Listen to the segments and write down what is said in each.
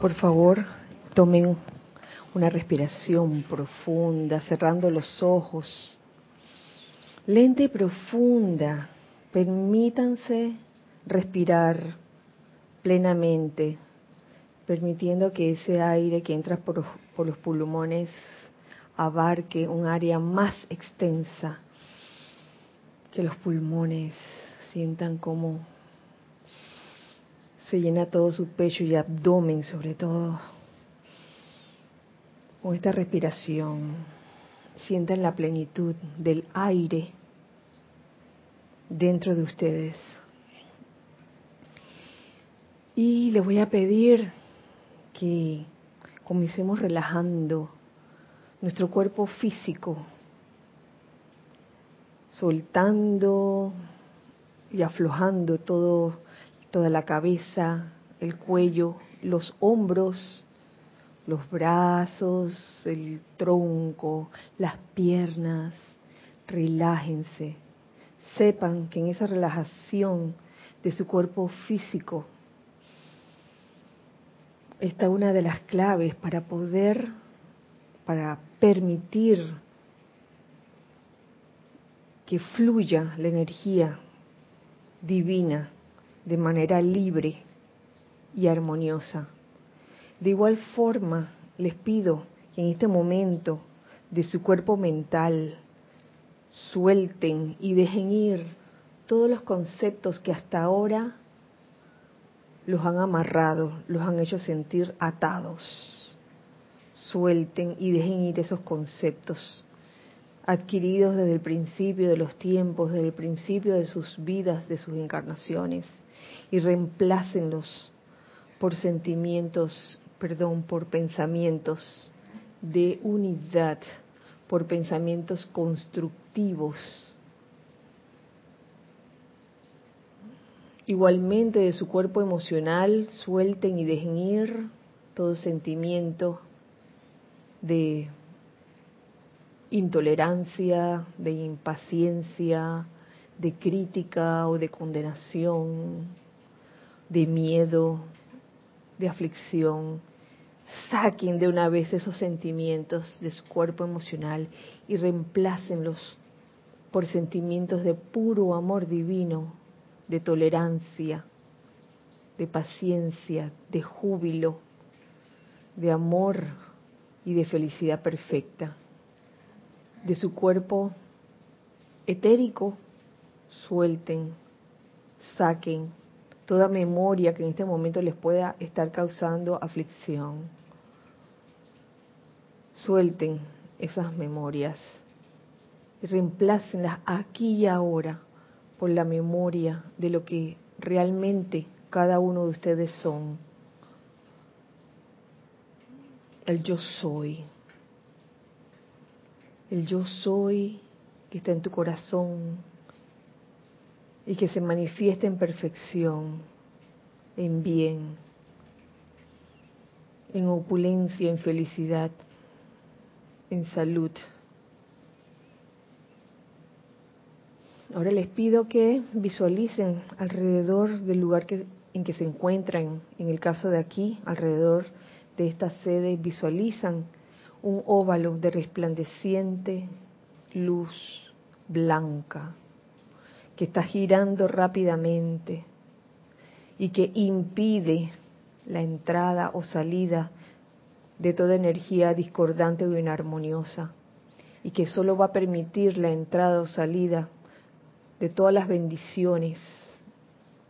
Por favor, tomen una respiración profunda, cerrando los ojos. Lenta y profunda. Permítanse respirar plenamente, permitiendo que ese aire que entra por, por los pulmones abarque un área más extensa, que los pulmones sientan como se llena todo su pecho y abdomen sobre todo con esta respiración. Sientan la plenitud del aire dentro de ustedes. Y les voy a pedir que comencemos relajando nuestro cuerpo físico, soltando y aflojando todo, toda la cabeza, el cuello, los hombros, los brazos, el tronco, las piernas. Relájense. Sepan que en esa relajación de su cuerpo físico está una de las claves para poder, para permitir que fluya la energía divina de manera libre y armoniosa. De igual forma, les pido que en este momento de su cuerpo mental suelten y dejen ir todos los conceptos que hasta ahora los han amarrado, los han hecho sentir atados. Suelten y dejen ir esos conceptos adquiridos desde el principio de los tiempos, desde el principio de sus vidas, de sus encarnaciones, y reemplácenlos por sentimientos, perdón, por pensamientos de unidad, por pensamientos constructivos. Igualmente de su cuerpo emocional, suelten y dejen ir todo sentimiento de intolerancia, de impaciencia, de crítica o de condenación, de miedo, de aflicción. Saquen de una vez esos sentimientos de su cuerpo emocional y reemplácenlos por sentimientos de puro amor divino, de tolerancia, de paciencia, de júbilo, de amor y de felicidad perfecta de su cuerpo etérico, suelten, saquen toda memoria que en este momento les pueda estar causando aflicción. Suelten esas memorias y reemplácenlas aquí y ahora por la memoria de lo que realmente cada uno de ustedes son. El yo soy el yo soy que está en tu corazón y que se manifiesta en perfección, en bien, en opulencia, en felicidad, en salud. Ahora les pido que visualicen alrededor del lugar en que se encuentran, en el caso de aquí, alrededor de esta sede, visualizan un óvalo de resplandeciente luz blanca que está girando rápidamente y que impide la entrada o salida de toda energía discordante o inarmoniosa y que solo va a permitir la entrada o salida de todas las bendiciones,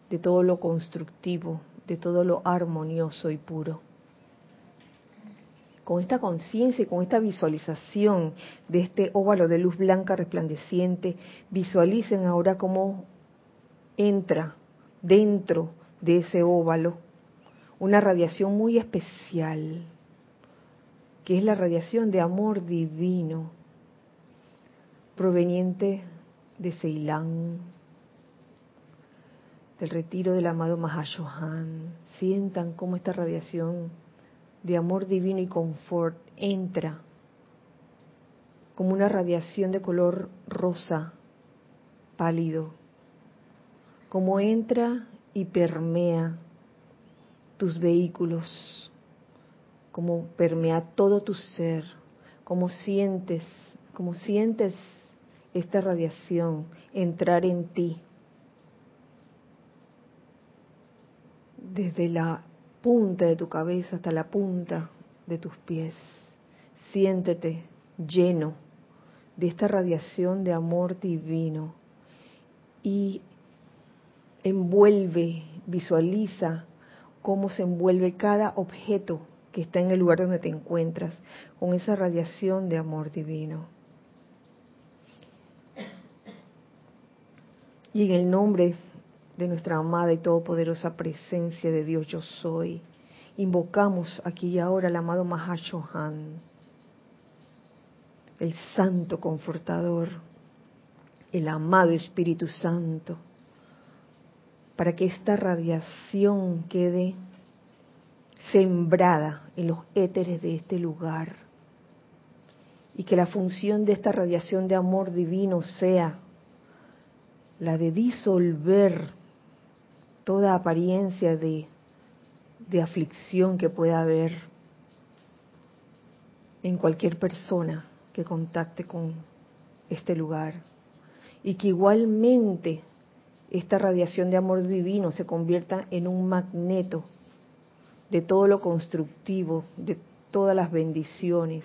de todo lo constructivo, de todo lo armonioso y puro con esta conciencia y con esta visualización de este óvalo de luz blanca resplandeciente, visualicen ahora cómo entra dentro de ese óvalo una radiación muy especial, que es la radiación de amor divino, proveniente de Ceilán, del retiro del amado Mahashohan. Sientan cómo esta radiación de amor divino y confort entra como una radiación de color rosa pálido, como entra y permea tus vehículos, cómo permea todo tu ser, cómo sientes, cómo sientes esta radiación entrar en ti. Desde la punta de tu cabeza hasta la punta de tus pies. Siéntete lleno de esta radiación de amor divino y envuelve, visualiza cómo se envuelve cada objeto que está en el lugar donde te encuentras con esa radiación de amor divino. Y en el nombre de nuestra amada y todopoderosa presencia de Dios yo soy, invocamos aquí y ahora al amado Mahashohan, el Santo Confortador, el amado Espíritu Santo, para que esta radiación quede sembrada en los éteres de este lugar y que la función de esta radiación de amor divino sea la de disolver toda apariencia de, aflicción que pueda haber en cualquier persona que contacte con este lugar y que igualmente esta radiación de amor divino se convierta en un magneto de todo lo constructivo, de todas las bendiciones,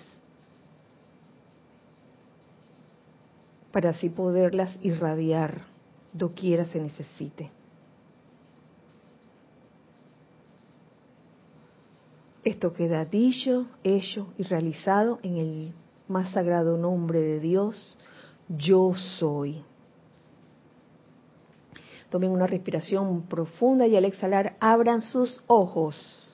para así poderlas irradiar doquiera se necesite. Esto queda dicho, hecho y realizado en el más sagrado nombre de Dios, yo soy. Tomen una respiración profunda y al exhalar abran sus ojos.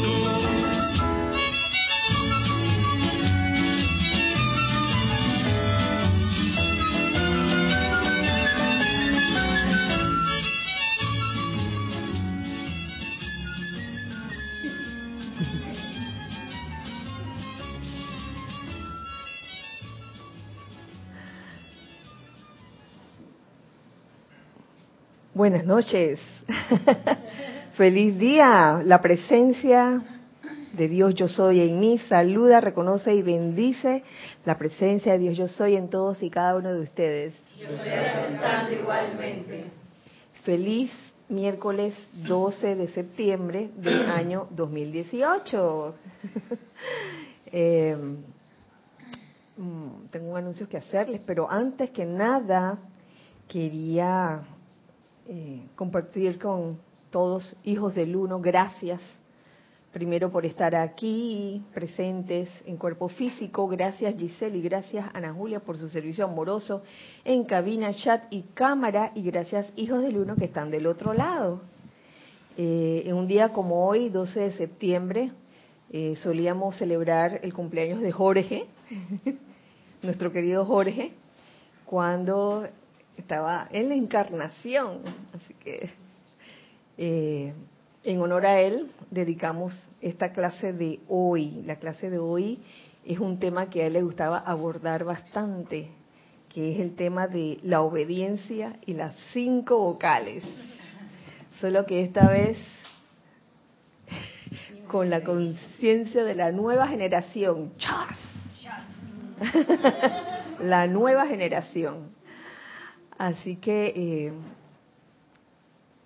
Buenas noches. Feliz día. La presencia de Dios yo soy en mí saluda, reconoce y bendice la presencia de Dios yo soy en todos y cada uno de ustedes. Yo estoy igualmente. Feliz miércoles 12 de septiembre del año 2018. eh, mm, tengo anuncios que hacerles, pero antes que nada quería eh, compartir con todos, hijos del uno, gracias primero por estar aquí presentes en cuerpo físico, gracias Giselle y gracias Ana Julia por su servicio amoroso en cabina, chat y cámara y gracias hijos del uno que están del otro lado. Eh, en un día como hoy, 12 de septiembre, eh, solíamos celebrar el cumpleaños de Jorge, nuestro querido Jorge, cuando estaba en la encarnación. Así que eh, en honor a él dedicamos esta clase de hoy. La clase de hoy es un tema que a él le gustaba abordar bastante, que es el tema de la obediencia y las cinco vocales. Solo que esta vez con la conciencia de la nueva generación. ¡Chas! la nueva generación. Así que eh,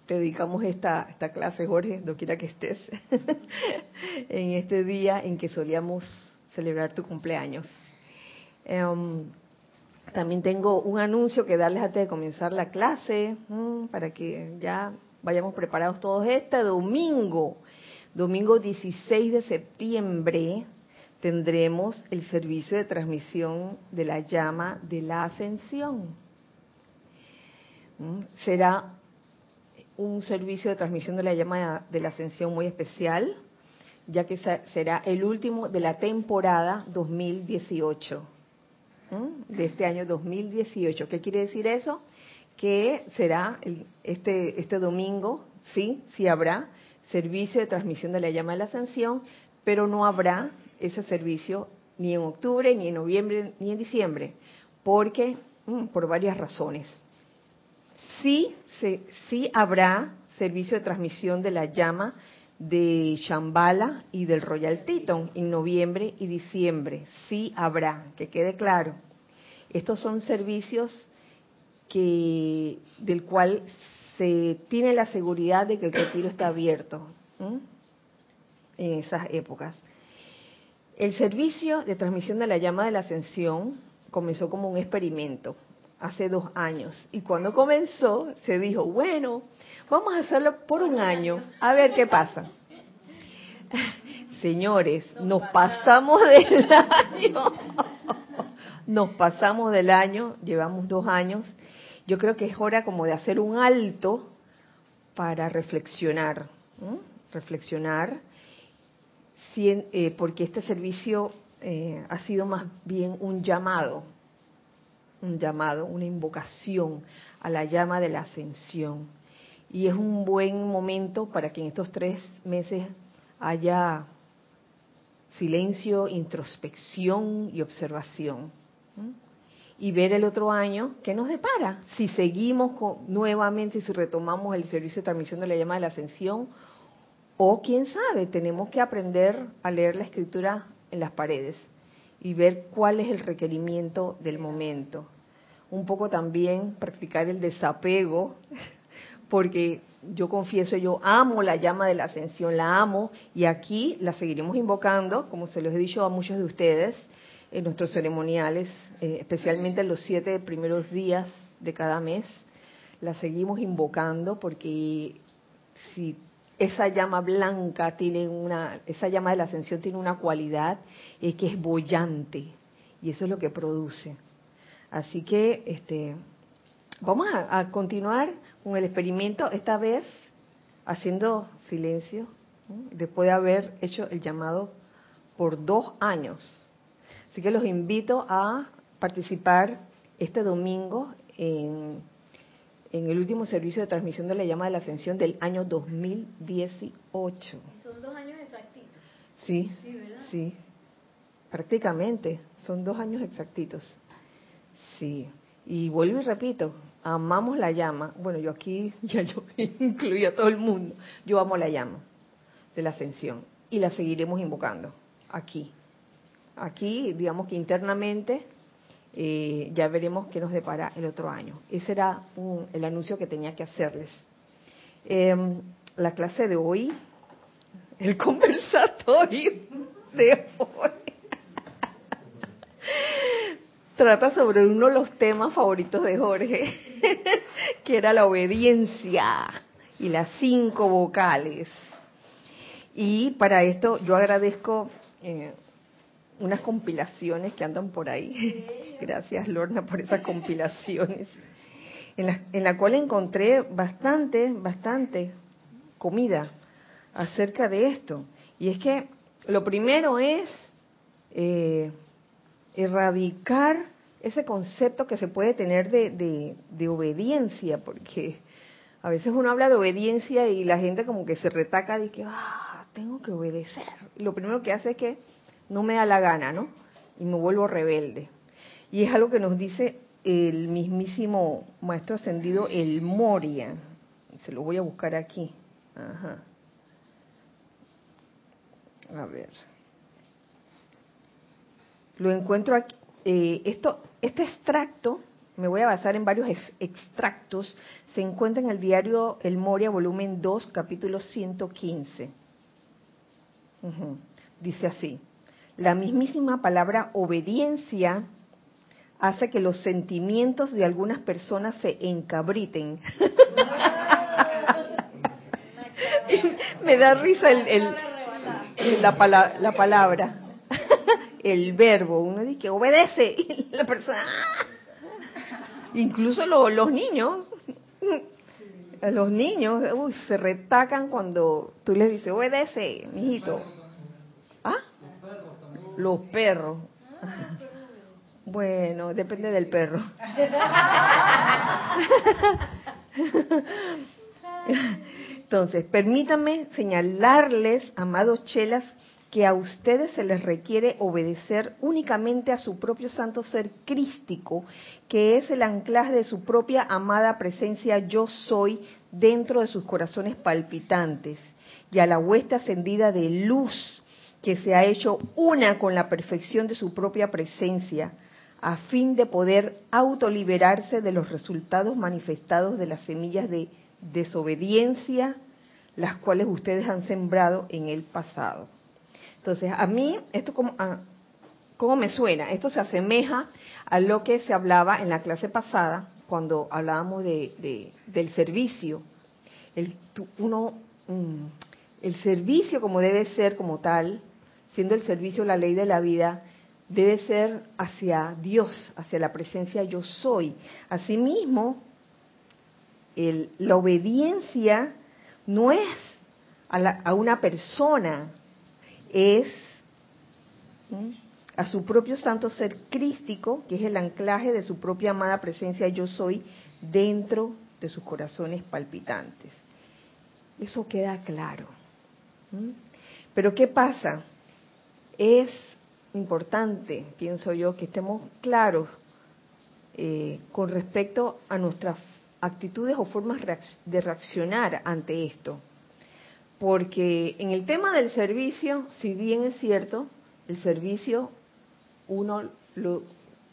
te dedicamos esta, esta clase, Jorge, no quiera que estés, en este día en que solíamos celebrar tu cumpleaños. Em, también tengo un anuncio que darles antes de comenzar la clase, mm, para que ya vayamos preparados todos. Este domingo, domingo 16 de septiembre, tendremos el servicio de transmisión de la llama de la ascensión. Será un servicio de transmisión de la llama de la ascensión muy especial, ya que será el último de la temporada 2018, de este año 2018. ¿Qué quiere decir eso? Que será este, este domingo, sí, sí habrá servicio de transmisión de la llama de la ascensión, pero no habrá ese servicio ni en octubre, ni en noviembre, ni en diciembre, porque por varias razones. Sí, sí habrá servicio de transmisión de la llama de Shambhala y del Royal Teton en noviembre y diciembre. Sí habrá, que quede claro. Estos son servicios que del cual se tiene la seguridad de que el retiro está abierto en esas épocas. El servicio de transmisión de la llama de la ascensión comenzó como un experimento hace dos años. Y cuando comenzó, se dijo, bueno, vamos a hacerlo por un año, a ver qué pasa. Señores, nos pasamos del año. Nos pasamos del año, llevamos dos años. Yo creo que es hora como de hacer un alto para reflexionar, reflexionar eh, porque este servicio eh, ha sido más bien un llamado, un llamado, una invocación a la llama de la ascensión. Y es un buen momento para que en estos tres meses haya silencio, introspección y observación. Y ver el otro año qué nos depara. Si seguimos nuevamente, si retomamos el servicio de transmisión de la llama de la ascensión o quién sabe, tenemos que aprender a leer la escritura en las paredes y ver cuál es el requerimiento del momento. Un poco también practicar el desapego, porque yo confieso, yo amo la llama de la ascensión, la amo y aquí la seguiremos invocando, como se los he dicho a muchos de ustedes, en nuestros ceremoniales, eh, especialmente en los siete primeros días de cada mes, la seguimos invocando porque si esa llama blanca tiene una, esa llama de la ascensión tiene una cualidad, es que es bollante, y eso es lo que produce. Así que, este, vamos a, continuar con el experimento, esta vez haciendo silencio, después de haber hecho el llamado por dos años. Así que los invito a participar este domingo en en el último servicio de transmisión de la llama de la ascensión del año 2018. ¿Son dos años exactitos? Sí, sí, prácticamente, son dos años exactitos. Sí, y vuelvo y repito, amamos la llama. Bueno, yo aquí ya yo incluyo a todo el mundo. Yo amo la llama de la ascensión y la seguiremos invocando aquí. Aquí, digamos que internamente eh, ya veremos qué nos depara el otro año. Ese era el anuncio que tenía que hacerles. Em, la clase de hoy, el conversatorio de hoy, trata sobre uno de los temas favoritos de Jorge, que era la obediencia y las cinco vocales. Y para esto yo agradezco eh, unas compilaciones que andan por ahí. Gracias, Lorna, por esas compilaciones. En la, en la cual encontré bastante, bastante comida acerca de esto. Y es que lo primero es eh, erradicar ese concepto que se puede tener de, de, obediencia, porque a veces uno habla de obediencia y la gente como que se retaca de que, ah, tengo que obedecer. lo primero que hace es que no me da la gana, ¿no? Y me vuelvo rebelde. Y es algo que nos dice el mismísimo maestro ascendido, el Moria. Se lo voy a buscar aquí. Ajá. A ver. Lo encuentro aquí. Eh, esto, este extracto, me voy a basar en varios extractos, se encuentra en el diario El Moria, volumen 2, capítulo 115. Dice así, la mismísima palabra obediencia hace que los sentimientos de algunas personas se encabriten. Me da risa el, la, la palabra, el verbo. Uno dice que obedece y la persona... ¡ah! Incluso los niños, los niños se retacan cuando tú les dices, obedece, mijito. ¿Ah? Los perros. Bueno, depende del perro. Entonces, permítanme señalarles, amados chelas, que a ustedes se les requiere obedecer únicamente a su propio santo ser crístico, que es el anclaje de su propia amada presencia yo soy dentro de sus corazones palpitantes, y a la huesta ascendida de luz que se ha hecho una con la perfección de su propia presencia, a fin de poder autoliberarse de los resultados manifestados de las semillas de desobediencia, las cuales ustedes han sembrado en el pasado. Entonces, a mí, esto como, ah, ¿cómo me suena? Esto se asemeja a lo que se hablaba en la clase pasada, cuando hablábamos de, del servicio. El, uno, mm, el servicio como debe ser como tal, siendo el servicio la ley de la vida, debe ser hacia Dios, hacia la presencia yo soy. Asimismo, el, la obediencia no es a, a una persona, es a su propio santo ser crístico, que es el anclaje de su propia amada presencia yo soy dentro de sus corazones palpitantes. Eso queda claro. Pero ¿qué pasa? Es importante, pienso yo, que estemos claros eh, con respecto a nuestras actitudes o formas de reaccionar ante esto. Porque en el tema del servicio, si bien es cierto, el servicio uno, lo,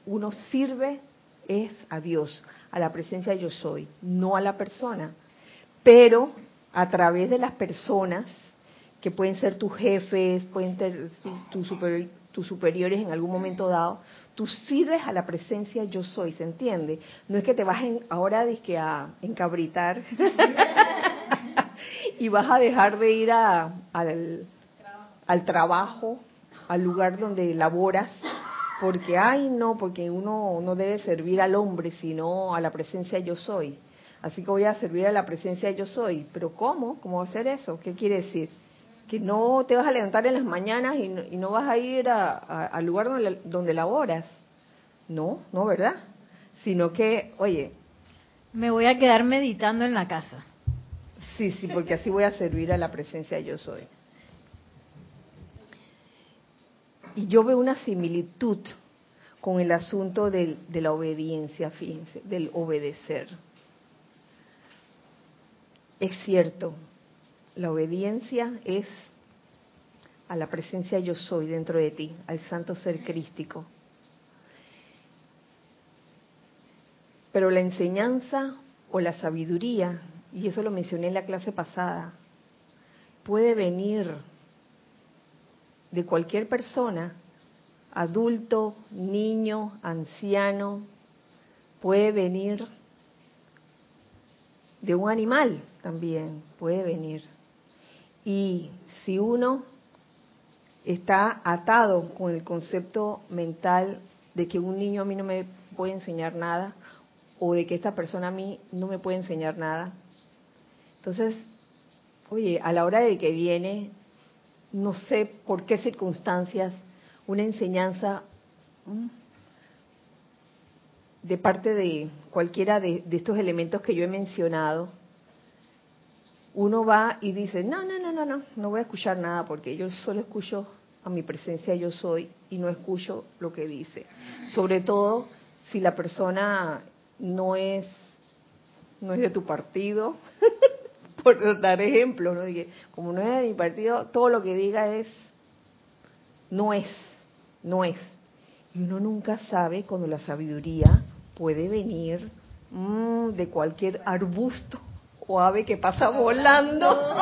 uno sirve es a Dios, a la presencia yo soy, no a la persona. Pero a través de las personas, que pueden ser tus jefes, pueden ser tus tus superiores en algún momento dado, tú sirves a la presencia yo soy, ¿se entiende? No es que te vas ahora a encabritar y vas a dejar de ir a, al, al trabajo, al lugar donde laboras, porque, ay, no, porque uno no debe servir al hombre, sino a la presencia yo soy. Así que voy a servir a la presencia yo soy. Pero ¿cómo? ¿Cómo hacer eso? ¿Qué quiere decir? que no te vas a levantar en las mañanas y no, vas a ir al lugar donde laboras. No, no, ¿verdad? Sino que, oye. Me voy a quedar meditando en la casa. Sí, sí, porque así voy a servir a la presencia yo soy. Y yo veo una similitud con el asunto de la obediencia, fíjense, del obedecer. Es cierto, la obediencia es a la presencia yo soy dentro de ti, al santo ser crístico. Pero la enseñanza o la sabiduría, y eso lo mencioné en la clase pasada, puede venir de cualquier persona, adulto, niño, anciano, puede venir de un animal también, puede venir. Y si uno está atado con el concepto mental de que un niño a mí no me puede enseñar nada o de que esta persona a mí no me puede enseñar nada. Entonces, oye, a la hora de que viene, no sé por qué circunstancias, una enseñanza de parte de cualquiera de, de estos elementos que yo he mencionado, uno va y dice, no, no, no, no, no, no voy a escuchar nada porque yo solo escucho a mi presencia yo soy y no escucho lo que dice. Sobre todo si la persona no es no es de tu partido, por dar ejemplo, ¿no? como no es de mi partido, todo lo que diga es no es, no es. Y uno nunca sabe cuando la sabiduría puede venir mm, de cualquier arbusto o ave que pasa volando.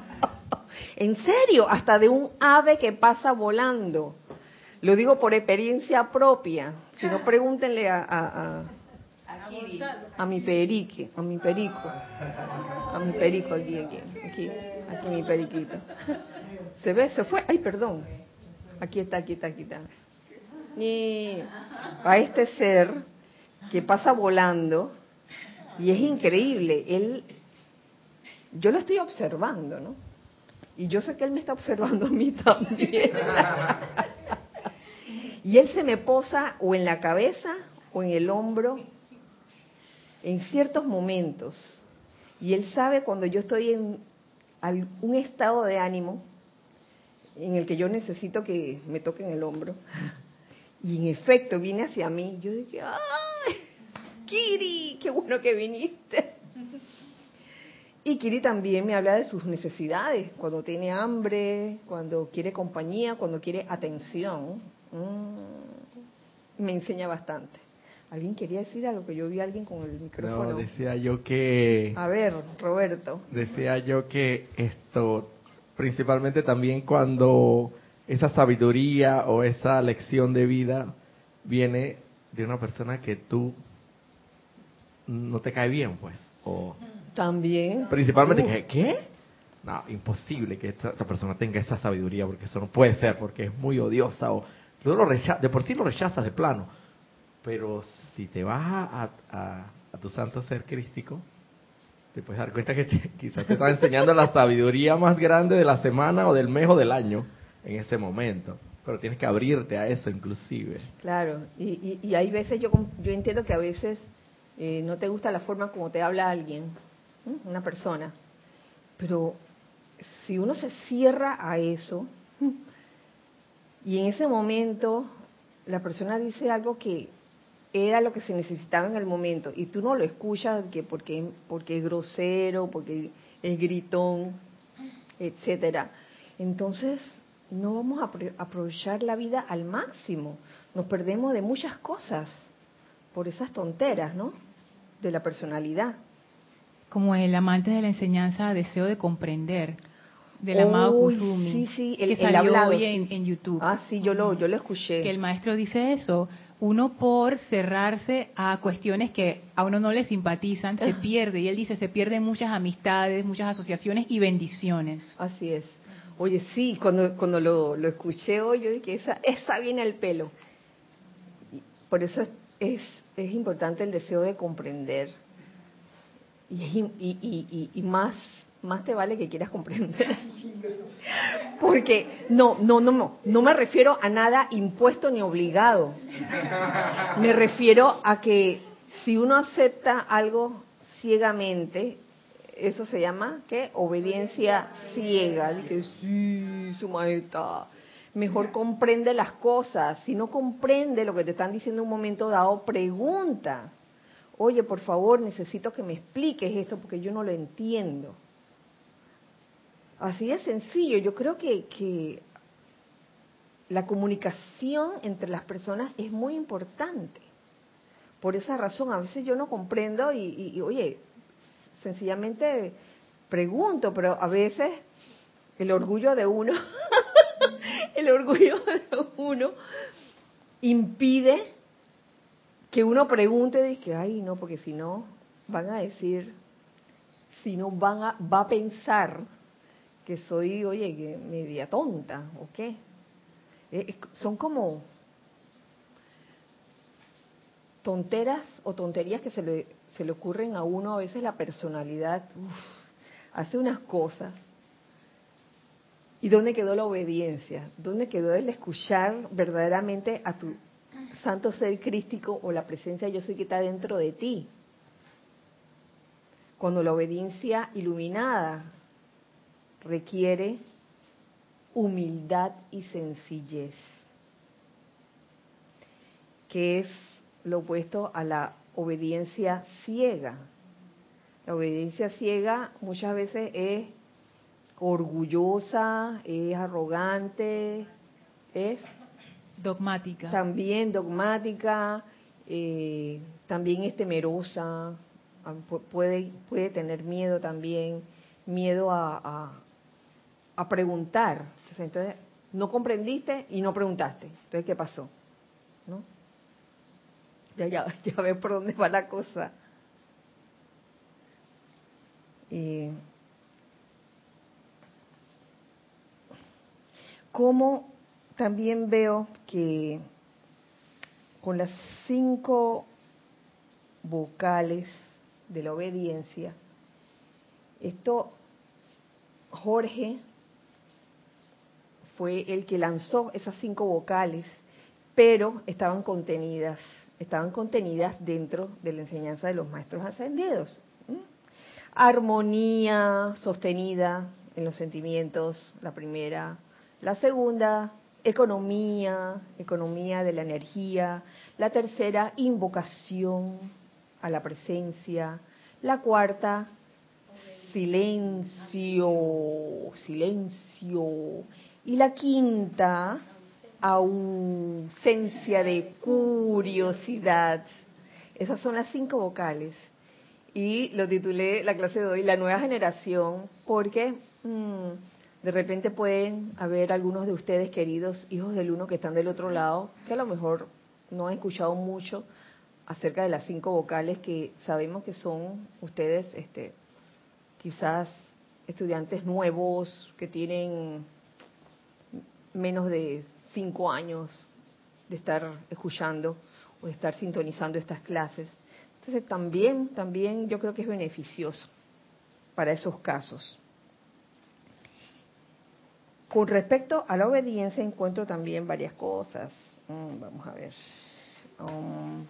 en serio, hasta de un ave que pasa volando. Lo digo por experiencia propia. Si no, pregúntenle a, a, a, mi perique, a mi perico, a mi perico aquí, aquí, aquí, aquí mi periquito. ¿Se ve? ¿Se fue? Ay, perdón. Aquí está, aquí está, aquí está. Y a este ser que pasa volando, y es increíble, él, yo lo estoy observando, ¿no? Y yo sé que él me está observando a mí también. y él se me posa o en la cabeza o en el hombro en ciertos momentos. Y él sabe cuando yo estoy en un estado de ánimo en el que yo necesito que me toquen el hombro. Y en efecto viene hacia mí. Yo dije, ¡ay! Kiri, qué bueno que viniste. Y Kiri también me habla de sus necesidades, cuando tiene hambre, cuando quiere compañía, cuando quiere atención. Mm, me enseña bastante. ¿Alguien quería decir algo? Que yo vi a alguien con el micrófono. No, decía yo que... A ver, Roberto. Decía yo que esto, principalmente también cuando esa sabiduría o esa lección de vida viene de una persona que tú no te cae bien, pues. O también. Principalmente que, ¿qué? No, imposible que esta, persona tenga esa sabiduría, porque eso no puede ser, porque es muy odiosa o tú lo de por sí lo rechazas de plano. Pero si te vas a, tu santo ser crístico, te puedes dar cuenta que quizás te está enseñando la sabiduría más grande de la semana o del mes o del año en ese momento. Pero tienes que abrirte a eso inclusive. Claro, y, y, hay veces, yo, yo entiendo que a veces eh, no te gusta la forma como te habla alguien, una persona, pero si uno se cierra a eso, y en ese momento la persona dice algo que era lo que se necesitaba en el momento y tú no lo escuchas que porque porque es grosero, porque es gritón, etcétera. Entonces, no vamos a aprovechar la vida al máximo. Nos perdemos de muchas cosas por esas tonteras, ¿no? De la personalidad. Como el amante de la enseñanza, deseo de comprender, del amado Kusumi. Sí, sí, el, que salió hoy en, YouTube. Ah, sí, yo lo, yo lo escuché. Que el maestro dice eso. Uno por cerrarse a cuestiones que a uno no le simpatizan, se pierde. Y él dice, se pierden muchas amistades, muchas asociaciones y bendiciones. Así es. Oye, sí, cuando, cuando lo, lo escuché hoy, yo dije, esa, esa viene al pelo. Por eso es, es, importante el deseo de comprender. Y, y, y, más, más te vale que quieras comprender. Porque no, no, no, no, no me refiero a nada impuesto ni obligado. Me refiero a que si uno acepta algo ciegamente, eso se llama, ¿qué? Obediencia ciega. Dije, sí, su majestad. Mejor comprende las cosas. Si no comprende lo que te están diciendo en un momento dado, pregunta. Oye, por favor, necesito que me expliques esto porque yo no lo entiendo. Así de sencillo. Yo creo que, que la comunicación entre las personas es muy importante. Por esa razón, a veces yo no comprendo y, oye, sencillamente pregunto, pero a veces el orgullo de uno, el orgullo de uno impide que uno pregunte y que, ay, no, porque si no, van a decir, si no, van a, va a pensar que soy, oye, media tonta, ¿o qué? Eh, son como tonteras o tonterías que se le se le ocurren a uno a veces la personalidad, hace unas cosas. ¿Y dónde quedó la obediencia? ¿Dónde quedó el escuchar verdaderamente a tu santo ser crístico o la presencia yo soy que está dentro de ti? Cuando la obediencia iluminada requiere humildad y sencillez, que es lo opuesto a la obediencia ciega. La obediencia ciega muchas veces es orgullosa, es arrogante, es Dogmática. también dogmática, eh, también es temerosa, ah, pu- puede, puede tener miedo también, miedo a, a, a preguntar. Entonces, entonces, no comprendiste y no preguntaste. Entonces, ¿qué pasó? ¿No? Ya, ya, ya ves por dónde va la cosa. Eh, como también veo que con las cinco vocales de la obediencia, esto Jorge fue el que lanzó esas cinco vocales, pero estaban contenidas, estaban contenidas dentro de la enseñanza de los maestros ascendidos. Armonía sostenida en los sentimientos, la primera. La segunda, economía, economía de la energía. La tercera, invocación a la presencia. La cuarta, silencio, silencio. Y la quinta, ausencia de curiosidad. Esas son las cinco vocales. Y lo titulé la clase de hoy, La nueva generación, porque mm, de repente pueden haber algunos de ustedes, queridos hijos del uno que están del otro lado, que a lo mejor no han escuchado mucho acerca de las cinco vocales que sabemos que son ustedes, este, quizás estudiantes nuevos que tienen menos de cinco años de estar escuchando o de estar sintonizando estas clases. Entonces también, también yo creo que es beneficioso para esos casos. Con respecto a la obediencia encuentro también varias cosas. Mm, vamos a ver. Um,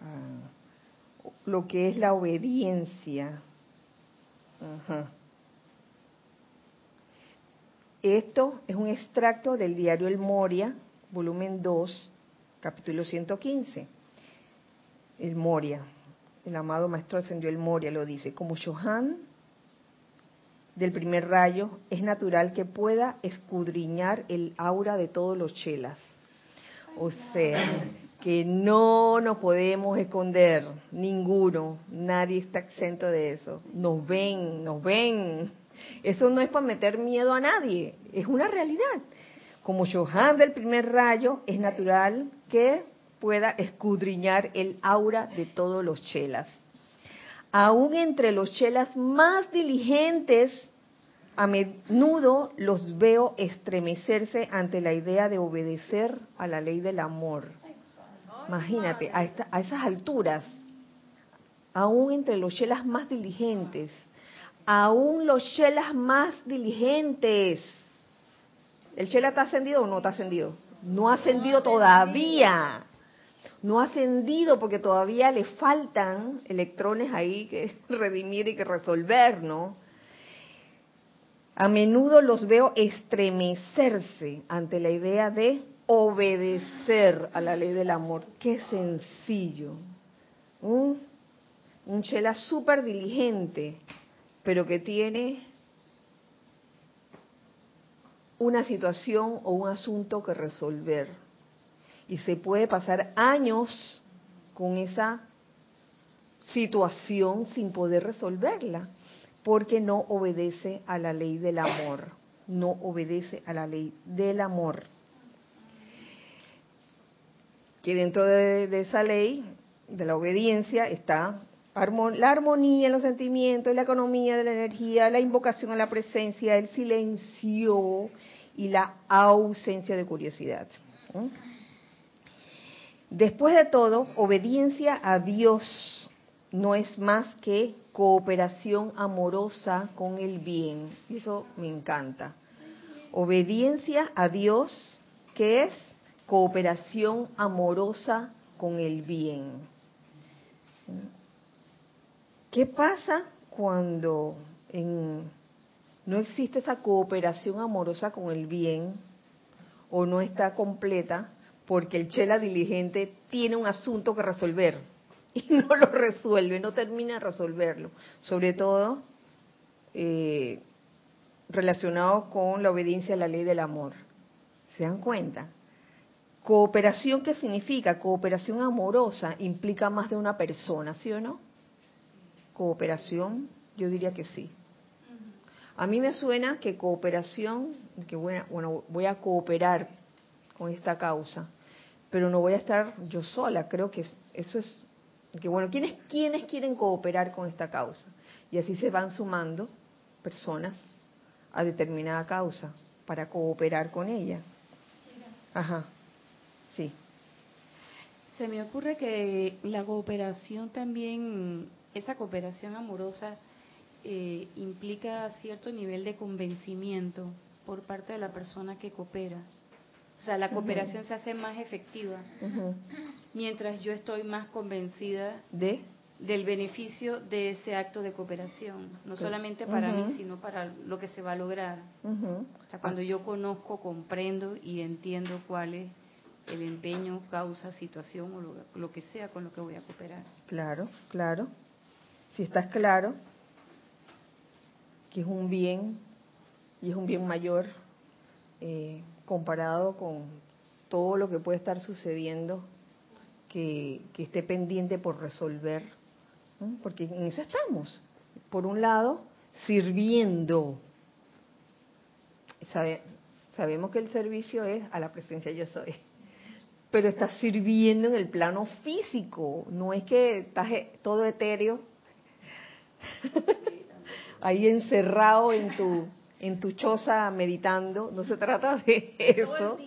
ah, lo que es la obediencia. Ajá. Esto es un extracto del diario El Moria, volumen 2, capítulo 115. El Moria, el amado maestro ascendió el Moria, lo dice, como Johan del primer rayo, es natural que pueda escudriñar el aura de todos los chelas. O sea, que no nos podemos esconder, ninguno, nadie está exento de eso. Nos ven, nos ven. Eso no es para meter miedo a nadie, es una realidad. Como Johan del primer rayo, es natural que pueda escudriñar el aura de todos los chelas. Aún entre los chelas más diligentes, a menudo los veo estremecerse ante la idea de obedecer a la ley del amor. Imagínate, a, esta- a esas alturas, aún entre los chelas más diligentes, aún los chelas más diligentes. ¿El chela está ascendido o no está ascendido? No ha ascendido todavía. No ha ascendido porque todavía le faltan electrones ahí que redimir y que resolver, ¿no? A menudo los veo estremecerse ante la idea de obedecer a la ley del amor. Qué sencillo. Un, chela súper diligente, pero que tiene una situación o un asunto que resolver. Y se puede pasar años con esa situación sin poder resolverla, porque no obedece a la ley del amor, no obedece a la ley del amor. Que dentro de, esa ley, de la obediencia, está la armonía en los sentimientos, la economía de la energía, la invocación a la presencia, el silencio y la ausencia de curiosidad. Después de todo, obediencia a Dios no es más que cooperación amorosa con el bien. Eso me encanta. Obediencia a Dios, que es cooperación amorosa con el bien. ¿Qué pasa cuando en- no existe esa cooperación amorosa con el bien o no está completa porque el chela diligente tiene un asunto que resolver y no lo resuelve, no termina de resolverlo. Sobre todo eh, relacionado con la obediencia a la ley del amor. ¿Se dan cuenta? Cooperación, ¿qué significa? Cooperación amorosa implica más de una persona, ¿sí o no? Cooperación, yo diría que sí. A mí me suena que cooperación, que bueno, voy a cooperar con esta causa, pero no voy a estar yo sola. Creo que eso es, que bueno, ¿quiénes, ¿quiénes quieren cooperar con esta causa? Y así se van sumando personas a determinada causa para cooperar con ella. Ajá, sí. Se me ocurre que la cooperación también, esa cooperación amorosa, eh, implica cierto nivel de convencimiento por parte de la persona que coopera. O sea, la cooperación se hace más efectiva mientras yo estoy más convencida de del beneficio de ese acto de cooperación, no solamente para mí, sino para lo que se va a lograr. O sea, cuando yo conozco, comprendo y entiendo cuál es el empeño, causa, situación o lo, que sea con lo que voy a cooperar. Claro, claro. Si estás claro que es un bien y es un bien mayor eh, comparado con todo lo que puede estar sucediendo que, que esté pendiente por resolver porque en eso estamos. Por un lado, sirviendo. sabemos que el servicio es a la presencia yo soy, pero estás sirviendo en el plano físico, no es que estás e, todo etéreo. Ahí encerrado en tu en tu choza meditando, no se trata de eso.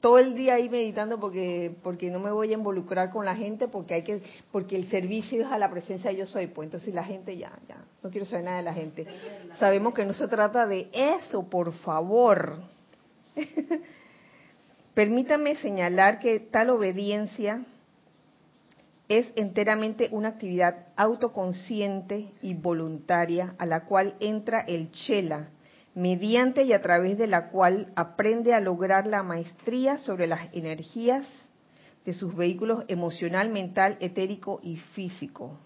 todo el día ahí meditando porque porque no me voy a involucrar con la gente porque hay que porque el servicio es a la presencia de yo soy pues. Entonces la gente ya ya. No quiero saber nada de la gente. Sabemos que no se trata de eso por favor permítame señalar que tal obediencia es enteramente una actividad autoconsciente y voluntaria a la cual entra el chela mediante y a través de la cual aprende a lograr la maestría sobre las energías de sus vehículos emocional, mental, etérico y físico.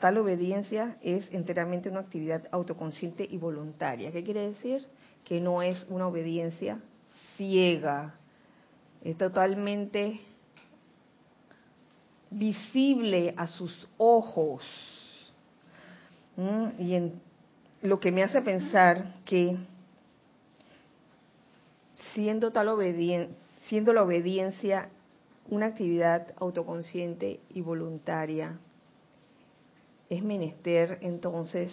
Tal obediencia es enteramente una actividad autoconsciente y voluntaria. ¿Qué quiere decir? Que no es una obediencia ciega, es totalmente visible a sus ojos. Y en lo que me hace pensar que siendo tal obediencia, siendo la obediencia una actividad autoconsciente y voluntaria, es menester entonces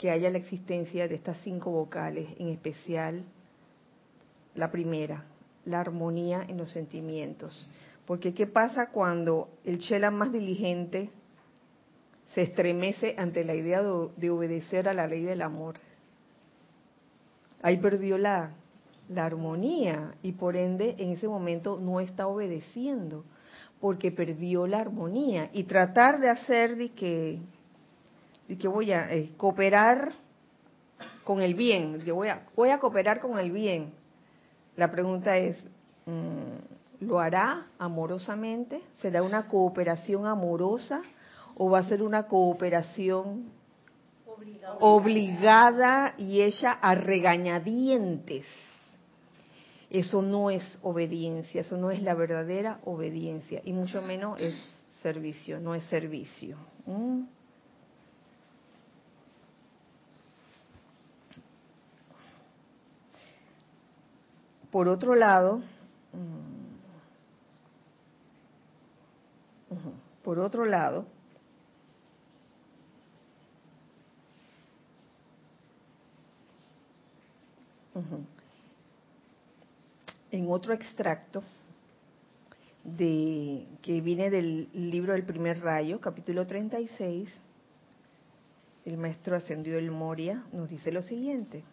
que haya la existencia de estas cinco vocales, en especial la primera, la armonía en los sentimientos. Porque ¿qué pasa cuando el chela más diligente se estremece ante la idea de, obedecer a la ley del amor. Ahí perdió la, la armonía y por ende en ese momento no está obedeciendo porque perdió la armonía y tratar de hacer de que, de que voy a eh, cooperar con el bien, que voy a, voy a cooperar con el bien. La pregunta es, mm, ¿lo hará amorosamente? ¿Será una cooperación amorosa? o va a ser una cooperación obligada, y hecha a regañadientes. Eso no es obediencia, eso no es la verdadera obediencia, y mucho menos es servicio, no es servicio. Por otro lado, mm, por otro lado, En otro extracto de que viene del libro del primer rayo, capítulo 36, el maestro ascendió el Moria nos dice lo siguiente.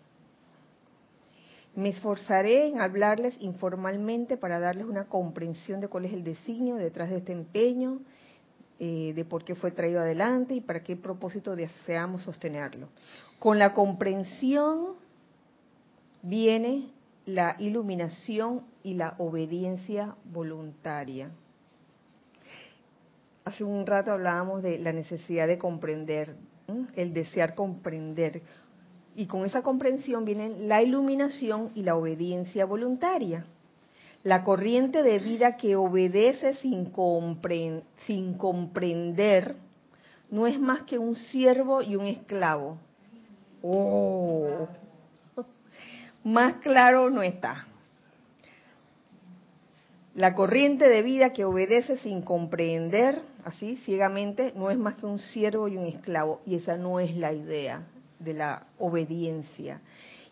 Me esforzaré en hablarles informalmente para darles una comprensión de cuál es el designio detrás de este empeño, eh, de por qué fue traído adelante y para qué propósito deseamos sostenerlo. Con la comprensión viene la iluminación y la obediencia voluntaria. Hace un rato hablábamos de la necesidad de comprender, el desear comprender. Y con esa comprensión vienen la iluminación y la obediencia voluntaria. La corriente de vida que obedece sin, sin comprender no es más que un siervo y un esclavo. Oh, más claro no está. La corriente de vida que obedece sin comprender, así ciegamente, no es más que un siervo y un esclavo. Y esa no es la idea de la obediencia.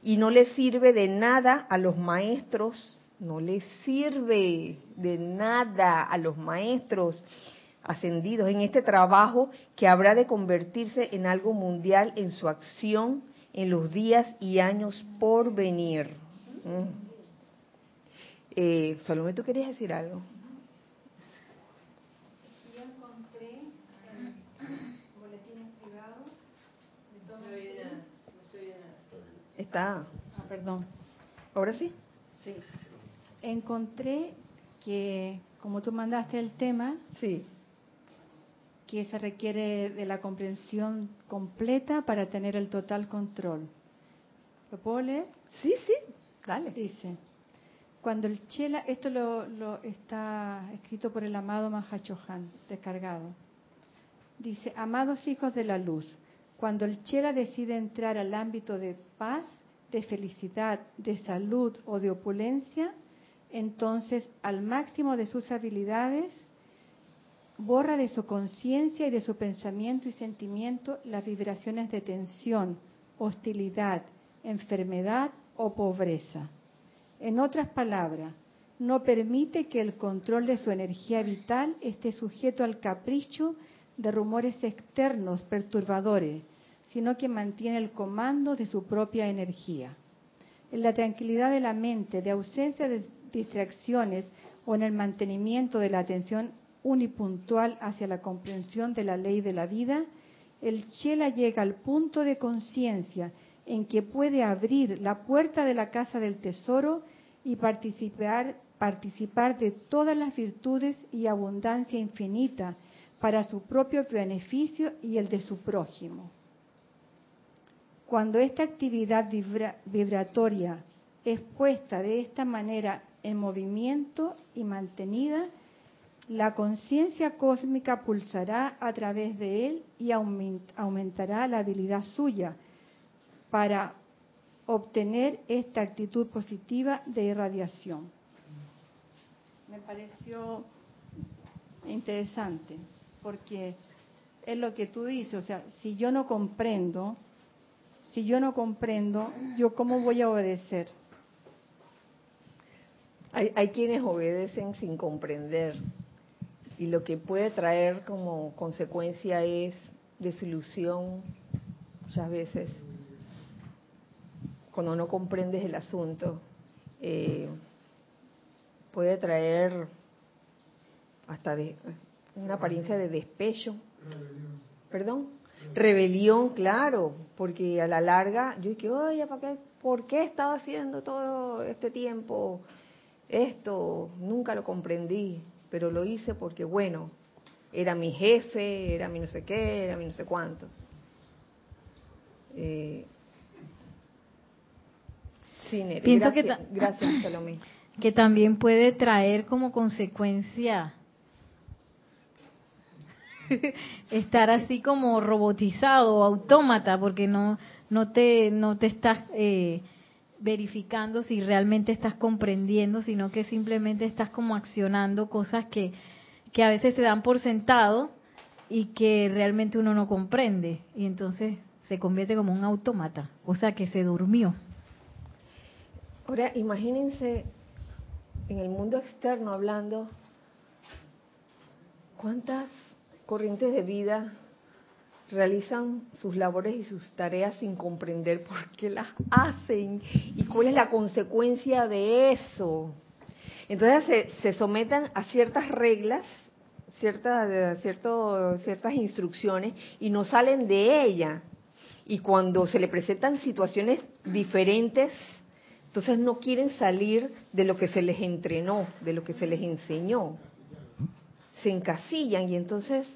Y no le sirve de nada a los maestros, no le sirve de nada a los maestros ascendidos en este trabajo que habrá de convertirse en algo mundial en su acción en los días y años por venir. Mm. Eh, ¿tú querías decir algo? Sí, encontré boletines privados de Está. Ah, perdón. ¿Ahora sí? Sí. Encontré que, como tú mandaste el tema, sí. que se requiere de la comprensión completa para tener el total control. ¿Lo puedo leer? Sí, sí, dale. Dice, cuando el chela, esto lo, está escrito por el amado Mahachohan, descargado. Dice, amados hijos de la luz, cuando el chela decide entrar al ámbito de paz, de felicidad, de salud o de opulencia, entonces al máximo de sus habilidades, borra de su conciencia y de su pensamiento y sentimiento las vibraciones de tensión, hostilidad, enfermedad o pobreza. En otras palabras, no permite que el control de su energía vital esté sujeto al capricho de rumores externos perturbadores, sino que mantiene el comando de su propia energía. En la tranquilidad de la mente, de ausencia de distracciones o en el mantenimiento de la atención unipuntual hacia la comprensión de la ley de la vida, el Chela llega al punto de conciencia en que puede abrir la puerta de la casa del tesoro y participar, participar de todas las virtudes y abundancia infinita para su propio beneficio y el de su prójimo. Cuando esta actividad vibratoria es puesta de esta manera en movimiento y mantenida, la conciencia cósmica pulsará a través de él y aumentará la habilidad suya para obtener esta actitud positiva de irradiación. Me pareció interesante porque es lo que tú dices, o sea, si yo no comprendo, si yo no comprendo, yo cómo voy a obedecer. Hay, hay quienes obedecen sin comprender y lo que puede traer como consecuencia es desilusión muchas veces cuando no comprendes el asunto, eh, puede traer hasta de, una apariencia de despecho. ¿Perdón? Rebelión, claro, porque a la larga yo dije, oye, ¿por qué, ¿por qué he estado haciendo todo este tiempo esto? Nunca lo comprendí, pero lo hice porque, bueno, era mi jefe, era mi no sé qué, era mi no sé cuánto. Eh, Pienso que, gracias, Salomé. que también puede traer como consecuencia estar así como robotizado, autómata, porque no no te no te estás eh, verificando si realmente estás comprendiendo, sino que simplemente estás como accionando cosas que que a veces se dan por sentado y que realmente uno no comprende y entonces se convierte como un autómata, o sea que se durmió. Ahora, imagínense en el mundo externo hablando, ¿cuántas corrientes de vida realizan sus labores y sus tareas sin comprender por qué las hacen y cuál es la consecuencia de eso? Entonces se, se someten a ciertas reglas, ciertas, cierto, ciertas instrucciones y no salen de ella. Y cuando se le presentan situaciones diferentes Entonces no quieren salir de lo que se les entrenó, de lo que se les enseñó. Se encasillan y entonces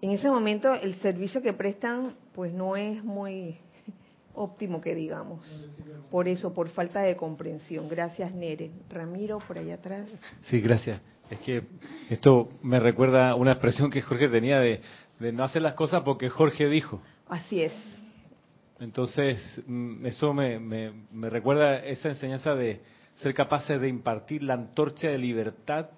en ese momento el servicio que prestan pues no es muy óptimo que digamos. Por eso, por falta de comprensión. Gracias, Nere. Ramiro, por allá atrás. Sí, gracias. Es que esto me recuerda una expresión que Jorge tenía de, de no hacer las cosas porque Jorge dijo. Así es. Entonces, mm, eso me, me, me recuerda esa enseñanza de ser capaces de impartir la antorcha de libertad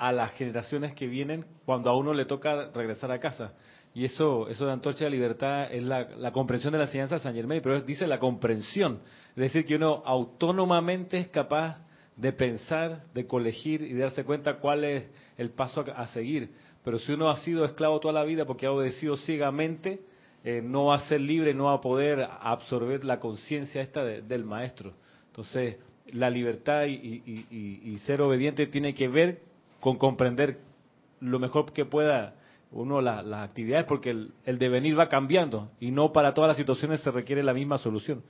a las generaciones que vienen cuando a uno le toca regresar a casa. Y eso, eso de antorcha de libertad es la, comprensión de la enseñanza de San Germain, pero dice la comprensión. Es decir, que uno autónomamente es capaz de pensar, de colegir y de darse cuenta cuál es el paso a, seguir. Pero si uno ha sido esclavo toda la vida porque ha obedecido ciegamente, eh, no va a ser libre, no va a poder absorber la conciencia esta de, del maestro. Entonces, la libertad y, y, y, y, ser obediente tiene que ver con comprender lo mejor que pueda uno las la actividades, porque el, el, devenir va cambiando y no para todas las situaciones se requiere la misma solución.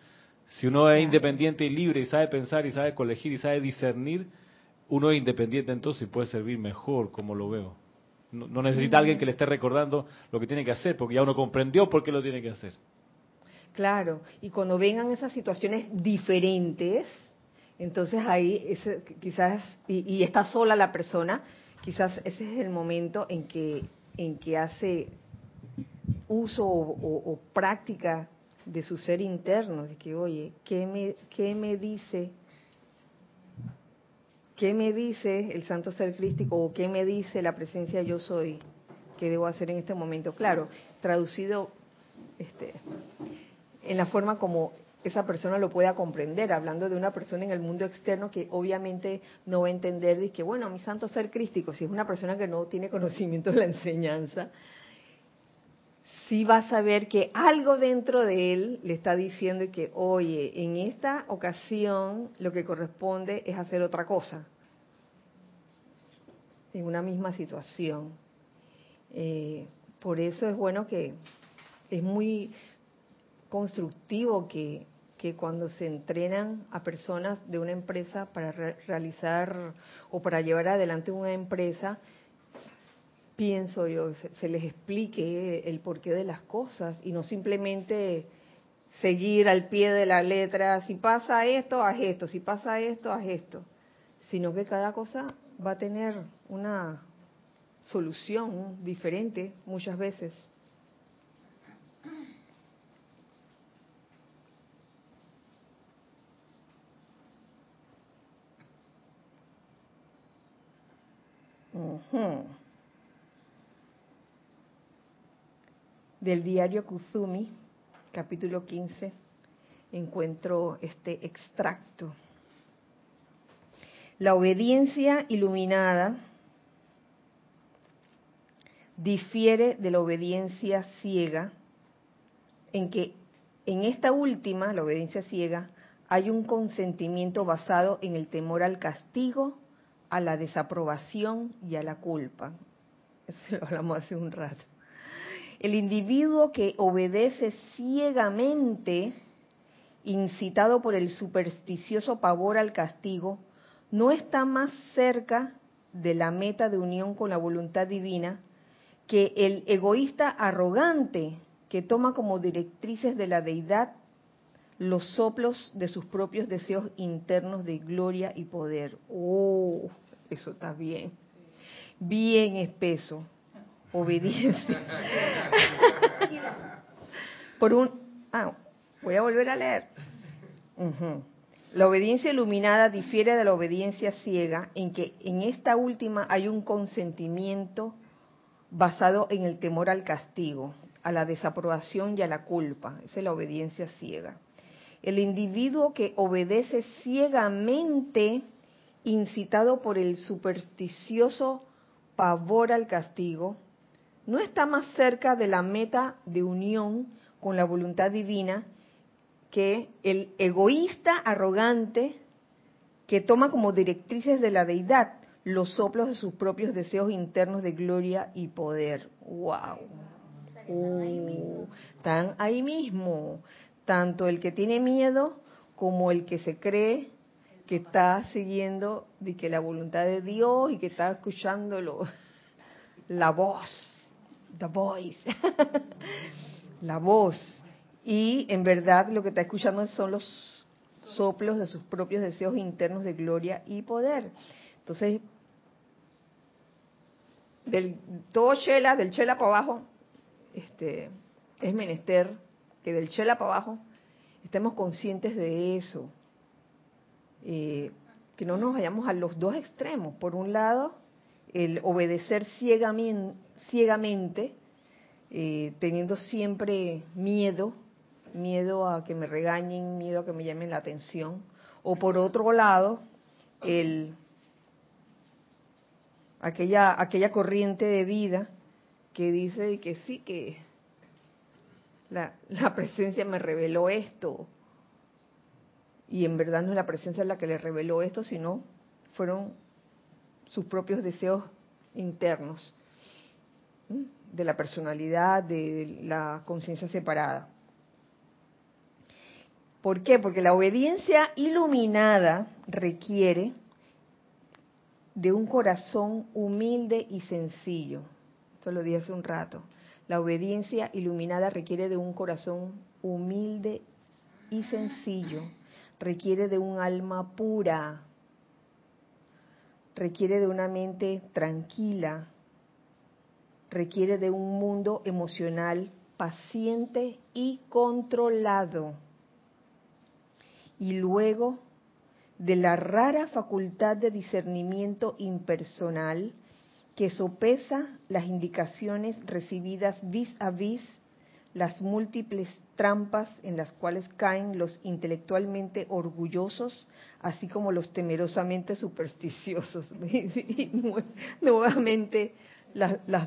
Si uno es independiente y libre y sabe pensar y sabe colegir y sabe discernir, uno es independiente entonces y puede servir mejor, como lo veo. No, no necesita alguien que le esté recordando lo que tiene que hacer, porque ya uno comprendió por qué lo tiene que hacer. Claro, y cuando vengan esas situaciones diferentes, entonces ahí ese, quizás, y, y, está sola la persona, quizás ese es el momento en que, en que hace uso o, práctica de su ser interno, de que, oye, ¿qué me, qué me dice ¿Qué me dice el santo ser crístico o qué me dice la presencia yo soy que debo hacer en este momento? Claro, traducido este, en la forma como esa persona lo pueda comprender, hablando de una persona en el mundo externo que obviamente no va a entender y que, bueno, mi santo ser crístico, si es una persona que no tiene conocimiento de la enseñanza, sí va a saber que algo dentro de él le está diciendo que, oye, en esta ocasión lo que corresponde es hacer otra cosa, en una misma situación. Eh, por eso es bueno que es muy constructivo que, que cuando se entrenan a personas de una empresa para re realizar o para llevar adelante una empresa, pienso yo, se, se, les explique el porqué de las cosas y no simplemente seguir al pie de la letra, si pasa esto, haz esto, si pasa esto, haz esto, sino que cada cosa va a tener una solución diferente muchas veces. Del diario Kuzumi, capítulo 15, encuentro este extracto. La obediencia iluminada difiere de la obediencia ciega en que en esta última, la obediencia ciega, hay un consentimiento basado en el temor al castigo, a la desaprobación y a la culpa. Eso lo hablamos hace un rato. El individuo que obedece ciegamente, incitado por el supersticioso pavor al castigo, no está más cerca de la meta de unión con la voluntad divina que el egoísta arrogante que toma como directrices de la deidad los soplos de sus propios deseos internos de gloria y poder. Oh, eso está bien. Bien espeso obediencia. Por un, ah, voy a volver a leer. Uh -huh. La obediencia iluminada difiere de la obediencia ciega en que en esta última hay un consentimiento basado en el temor al castigo, a la desaprobación y a la culpa. Esa es la obediencia ciega. El individuo que obedece ciegamente, incitado por el supersticioso pavor al castigo, no está más cerca de la meta de unión con la voluntad divina que el egoísta arrogante que toma como directrices de la deidad los soplos de sus propios deseos internos de gloria y poder. ¡Wow! Uh, están ahí mismo. Tanto el que tiene miedo como el que se cree que está siguiendo de que la voluntad de Dios y que está escuchando la voz, the voice, la voz. Y en verdad lo que está escuchando son los soplos de sus propios deseos internos de gloria y poder. Entonces, del todo chela, del chela para abajo, este, es menester que del chela para abajo estemos conscientes de eso. Eh, que no nos vayamos a los dos extremos. Por un lado, el obedecer ciegamente, eh, teniendo siempre miedo, miedo a que me regañen, miedo a que me llamen la atención. O por otro lado, el aquella aquella corriente de vida que dice que sí que la, la presencia me reveló esto y en verdad no es la presencia la que le reveló esto sino fueron sus propios deseos internos de la personalidad de la conciencia separada ¿por qué? porque la obediencia iluminada requiere de un corazón humilde y sencillo. Esto lo dije hace un rato. La obediencia iluminada requiere de un corazón humilde y sencillo. Requiere de un alma pura. Requiere de una mente tranquila. Requiere de un mundo emocional paciente y controlado. Y luego de la rara facultad de discernimiento impersonal que sopesa las indicaciones recibidas vis a vis las múltiples trampas en las cuales caen los intelectualmente orgullosos, así como los temerosamente supersticiosos. Y nuevamente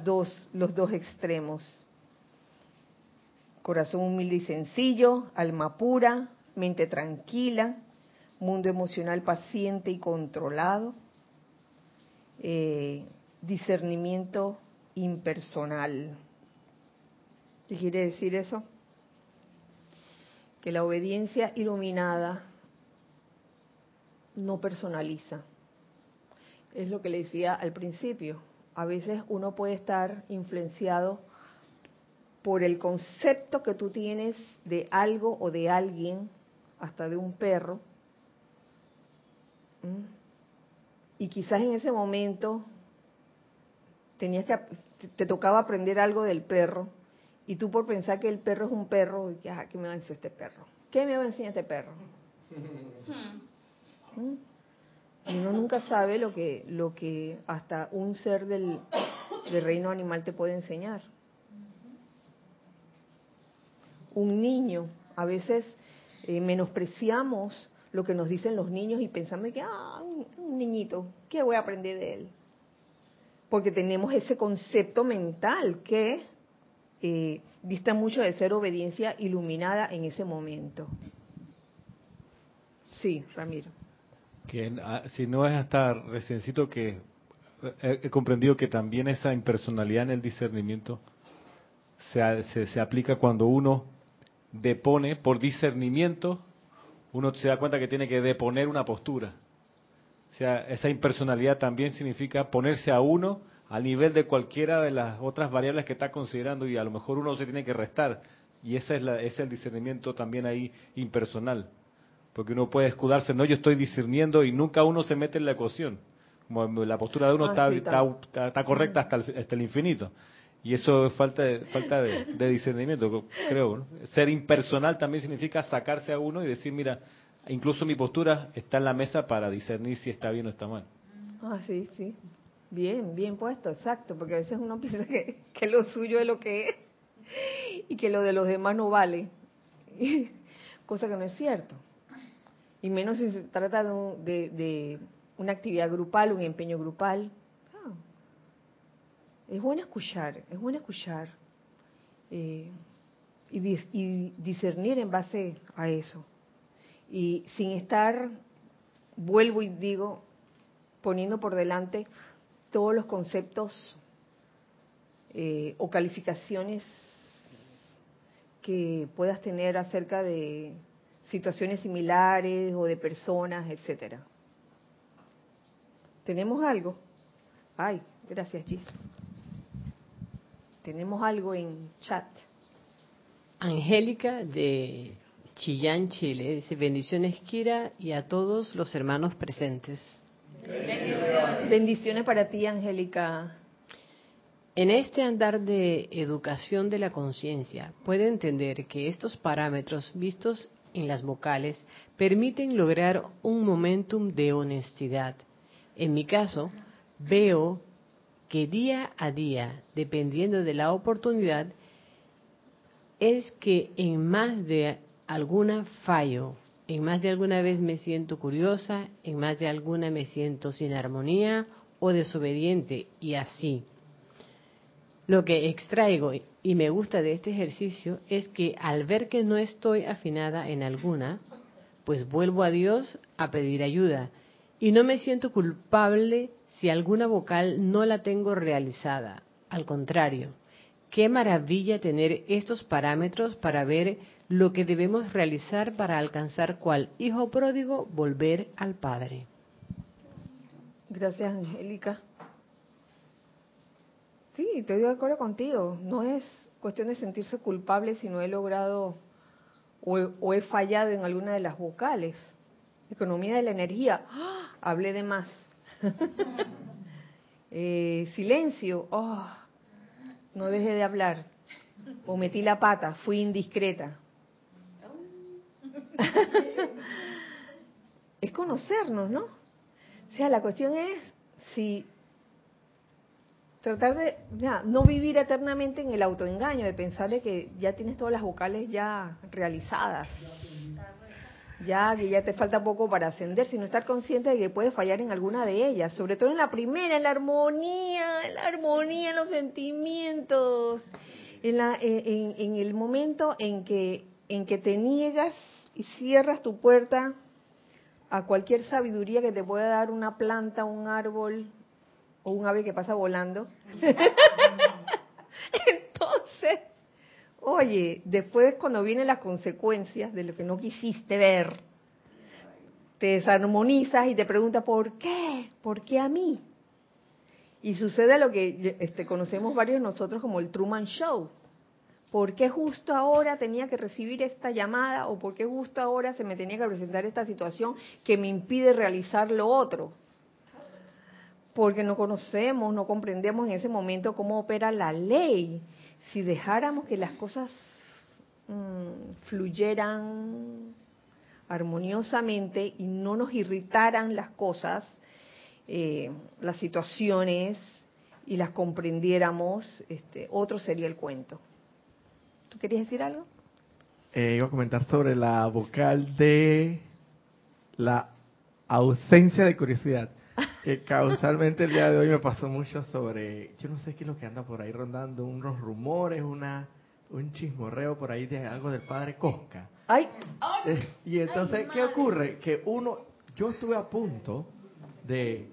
dos, los dos extremos. Corazón humilde y sencillo, alma pura, mente tranquila, mundo emocional paciente y controlado, eh, discernimiento impersonal. ¿Qué quiere decir eso? Que la obediencia iluminada no personaliza. Es lo que le decía al principio. A veces uno puede estar influenciado por el concepto que tú tienes de algo o de alguien, hasta de un perro, y quizás en ese momento tenías que te tocaba aprender algo del perro y tú por pensar que el perro es un perro y que ah, ¿qué me va a enseñar este perro? ¿Qué me va a enseñar este perro? ¿Mm? Y uno nunca sabe lo que lo que hasta un ser del, del reino animal te puede enseñar. Un niño, a veces eh, menospreciamos lo que nos dicen los niños y pensamos que, ah, un, un niñito, ¿qué voy a aprender de él? Porque tenemos ese concepto mental que eh, dista mucho de ser obediencia iluminada en ese momento. Sí, Ramiro. Que ah, si no es hasta reciencito que he, he comprendido que también esa impersonalidad en el discernimiento se, se, se aplica cuando uno depone por discernimiento uno se da cuenta que tiene que deponer una postura. O sea, esa impersonalidad también significa ponerse a uno al nivel de cualquiera de las otras variables que está considerando y a lo mejor uno se tiene que restar. Y ese es, la, ese es el discernimiento también ahí impersonal. Porque uno puede escudarse, no, yo estoy discerniendo y nunca uno se mete en la ecuación. Como la postura de uno Ah, está, sí, está, está. correcta hasta el, hasta el infinito. Y eso es falta de, falta de, de discernimiento, creo. ¿no? Ser impersonal también significa sacarse a uno y decir, mira, incluso mi postura está en la mesa para discernir si está bien o está mal. Ah, sí, sí. Bien, bien puesto, exacto, porque a veces uno piensa que, que lo suyo es lo que es y que lo de los demás no vale, cosa que no es cierto. Y menos si se trata de, un- de- una actividad grupal, un empeño grupal. Ah, es bueno escuchar, es bueno escuchar eh, y discernir en base a eso. Y sin estar, vuelvo y digo, poniendo por delante todos los conceptos eh, o calificaciones que puedas tener acerca de situaciones similares o de personas, etcétera. ¿Tenemos algo? Ay, gracias, Gis. Tenemos algo en chat. Angélica de Chillán, Chile, dice bendiciones Kira y a todos los hermanos presentes. Bendiciones para ti, Angélica. En este andar de educación de la conciencia, puede entender que estos parámetros vistos en las vocales permiten lograr un momentum de honestidad. En mi caso, veo que día a día, dependiendo de la oportunidad, es que en más de alguna fallo, en más de alguna vez me siento curiosa, en más de alguna me siento sin armonía o desobediente y así. Lo que extraigo y me gusta de este ejercicio es que al ver que no estoy afinada en alguna, pues vuelvo a Dios a pedir ayuda y no me siento culpable si alguna vocal no la tengo realizada. Al contrario, qué maravilla tener estos parámetros para ver lo que debemos realizar para alcanzar cual hijo pródigo volver al Padre. Gracias, Angélica. Sí, estoy de acuerdo contigo. No es cuestión de sentirse culpable si no he logrado o, he fallado en alguna de las vocales. Economía de la energía. ¡Ah! Hablé de más. Eh, silencio. Oh, no dejé de hablar. O metí la pata. Fui indiscreta. Es conocernos, ¿no? O sea, la cuestión es si tratar de no vivir eternamente en el autoengaño, de pensarle que ya tienes todas las vocales ya realizadas, ya que ya te falta poco para ascender, sino estar consciente de que puedes fallar en alguna de ellas, sobre todo en la primera, en la armonía, en la armonía, en los sentimientos, en, la, en, en el momento en que, en que te niegas y cierras tu puerta a cualquier sabiduría que te pueda dar una planta, un árbol, o un ave que pasa volando. Entonces, oye, después cuando vienen las consecuencias de lo que no quisiste ver, te desarmonizas y te preguntas, ¿por qué? ¿Por qué a mí? Y sucede lo que este, conocemos varios nosotros como el Truman Show. ¿Por qué justo ahora tenía que recibir esta llamada o por qué justo ahora se me tenía que presentar esta situación que me impide realizar lo otro? porque no conocemos, no comprendemos en ese momento cómo opera la ley. Si dejáramos que las cosas mm, fluyeran armoniosamente y no nos irritaran las cosas, eh, las situaciones y las comprendiéramos, este, otro sería el cuento. ¿Tú querías decir algo? Eh, iba a comentar sobre la vocal de la ausencia de curiosidad que causalmente el día de hoy me pasó mucho sobre, yo no sé qué es lo que anda por ahí rondando, unos rumores, una un chismorreo por ahí de algo del padre Cosca. Ay. Eh, y entonces, ¿qué ocurre? Que uno, yo estuve a punto de,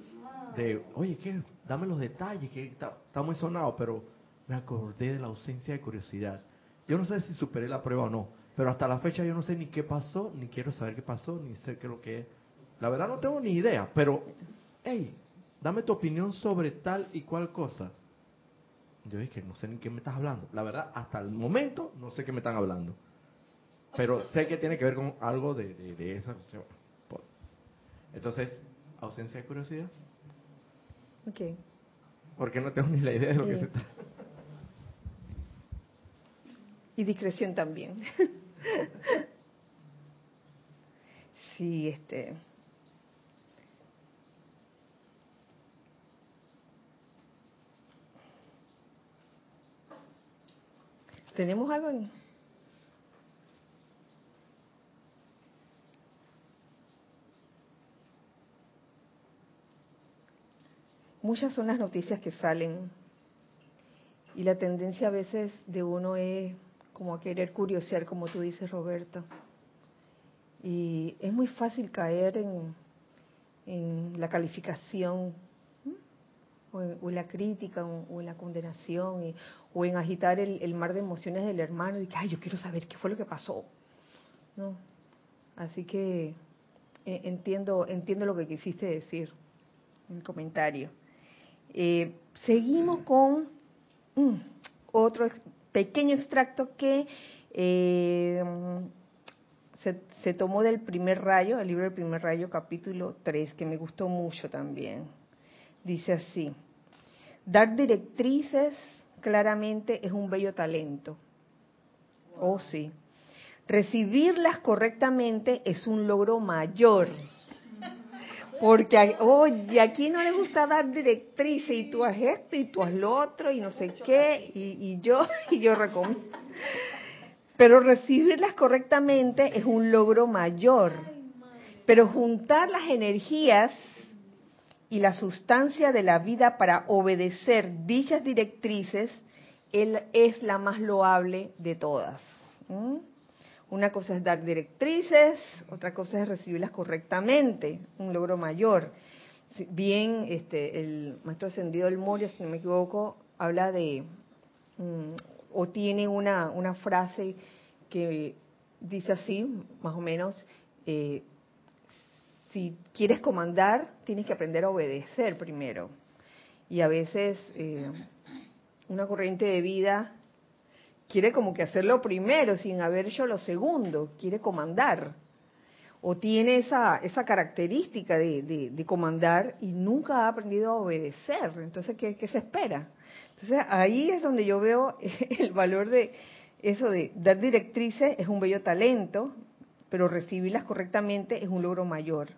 de oye, ¿qué? dame los detalles, que está, está muy sonado, pero me acordé de la ausencia de curiosidad. Yo no sé si superé la prueba o no, pero hasta la fecha yo no sé ni qué pasó, ni quiero saber qué pasó, ni sé qué es lo que es. La verdad no tengo ni idea, pero hey, dame tu opinión sobre tal y cual cosa. Yo dije, no sé ni qué me estás hablando. La verdad, hasta el momento no sé qué me están hablando. Pero sé que tiene que ver con algo de, de, esa Entonces, ausencia de curiosidad. Ok. Porque no tengo ni la idea de lo que se trata. Y discreción también. sí, este. ¿Tenemos algo. Muchas son las noticias que salen y la tendencia a veces de uno es como a querer curiosear, como tú dices, Roberto. Y es muy fácil caer en, en la calificación o en, la crítica o, en la condenación o en agitar el, mar de emociones del hermano y que, ay, yo quiero saber qué fue lo que pasó. ¿No? Así que eh, entiendo, entiendo lo que quisiste decir en el comentario. Eh, seguimos con mm, otro pequeño extracto que eh, se, se tomó del primer rayo, el libro del primer rayo, capítulo 3, que me gustó mucho también. Dice así, dar directrices claramente es un bello talento. Oh sí. Recibirlas correctamente es un logro mayor. Porque, oye, ¿a quién no le gusta dar directrices? Y tú haz esto y tú haz lo otro y no sé qué, y, y yo, y yo recomiendo. Pero recibirlas correctamente es un logro mayor. Pero juntar las energías y la sustancia de la vida para obedecer dichas directrices él es la más loable de todas. Una cosa es dar directrices, otra cosa es recibirlas correctamente, un logro mayor. Bien, este, el maestro ascendido del Moria, si no me equivoco, habla de, mm, o tiene una, una frase que dice así, más o menos, eh, si quieres comandar, tienes que aprender a obedecer primero. Y a veces eh, una corriente de vida quiere como que hacerlo primero sin haber hecho lo segundo, quiere comandar. O tiene esa, esa característica de, de- de comandar y nunca ha aprendido a obedecer. Entonces, ¿qué, qué se espera? Entonces, ahí es donde yo veo el valor de eso de dar directrices, es un bello talento, pero recibirlas correctamente es un logro mayor.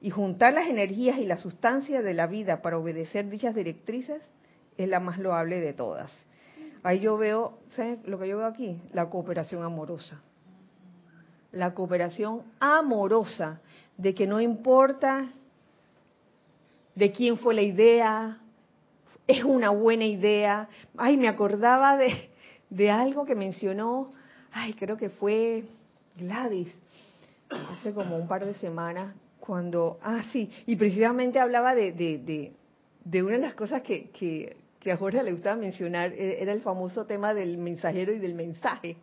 Y juntar las energías y la sustancia de la vida para obedecer dichas directrices es la más loable de todas. Ahí yo veo, ¿sabes lo que yo veo aquí? La cooperación amorosa. La cooperación amorosa, de que no importa de quién fue la idea, es una buena idea. Ay, me acordaba de, de algo que mencionó, ay, creo que fue Gladys, hace como un par de semanas, cuando, ah, sí, y precisamente hablaba de, de, de, de una de las cosas que, que, que a Jorge le gustaba mencionar, e- era el famoso tema del mensajero y del mensaje.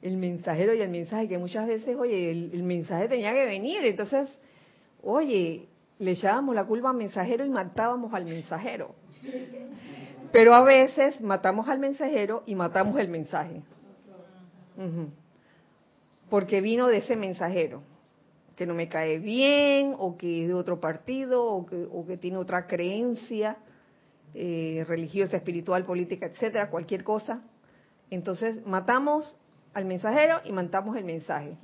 El mensajero y el mensaje, que muchas veces, oye, el, el mensaje tenía que venir, entonces, oye, le echábamos la culpa al mensajero y matábamos al mensajero. Pero a veces matamos al mensajero y matamos el mensaje. Porque vino de ese mensajero, que no me cae bien, o que es de otro partido, o que, o que tiene otra creencia eh, religiosa, espiritual, política, etcétera, cualquier cosa. Entonces matamos al mensajero y matamos el mensaje.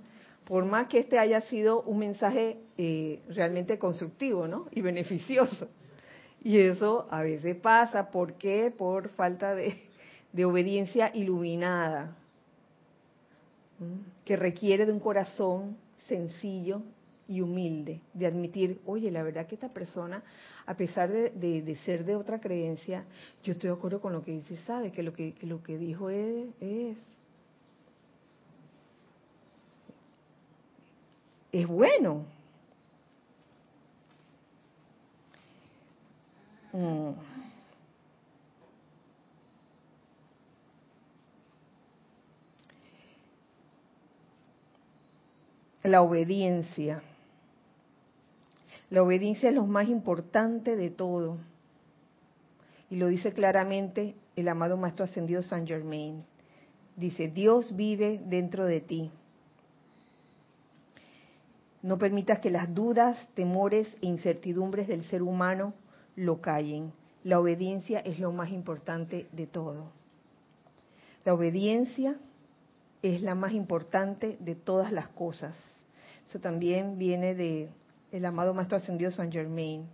Por más que este haya sido un mensaje eh, realmente constructivo, ¿no? Y beneficioso. Y eso a veces pasa, ¿por qué? Por falta de, de obediencia iluminada, que requiere de un corazón sencillo y humilde, de admitir, oye, la verdad que esta persona, a pesar de, de- ser de otra creencia, yo estoy de acuerdo con lo que dice, sabe que lo que, que lo que dijo es, es, es bueno. Mm. La obediencia. La obediencia es lo más importante de todo. Y lo dice claramente el amado Maestro Ascendido San Germain. Dice, Dios vive dentro de ti. No permitas que las dudas, temores e incertidumbres del ser humano lo callen. La obediencia es lo más importante de todo. La obediencia es la más importante de todas las cosas. Eso también viene de el amado Maestro Ascendido San Germain.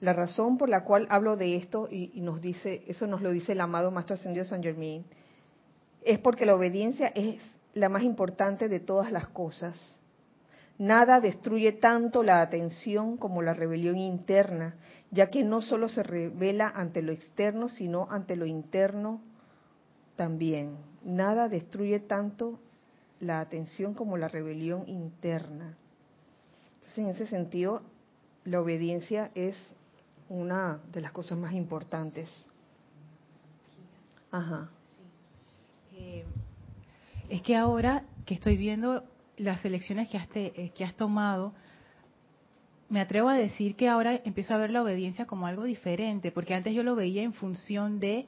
La razón por la cual hablo de esto y, nos dice, eso nos lo dice el amado Maestro Ascendido San Germain, es porque la obediencia es la más importante de todas las cosas. Nada destruye tanto la atención como la rebelión interna, ya que no solo se revela ante lo externo, sino ante lo interno también. Nada destruye tanto la atención como la rebelión interna. Entonces, en ese sentido, la obediencia es una de las cosas más importantes. Ajá. Eh, es que ahora que estoy viendo las elecciones que has, te- eh, que has tomado, me atrevo a decir que ahora empiezo a ver la obediencia como algo diferente, porque antes yo lo veía en función de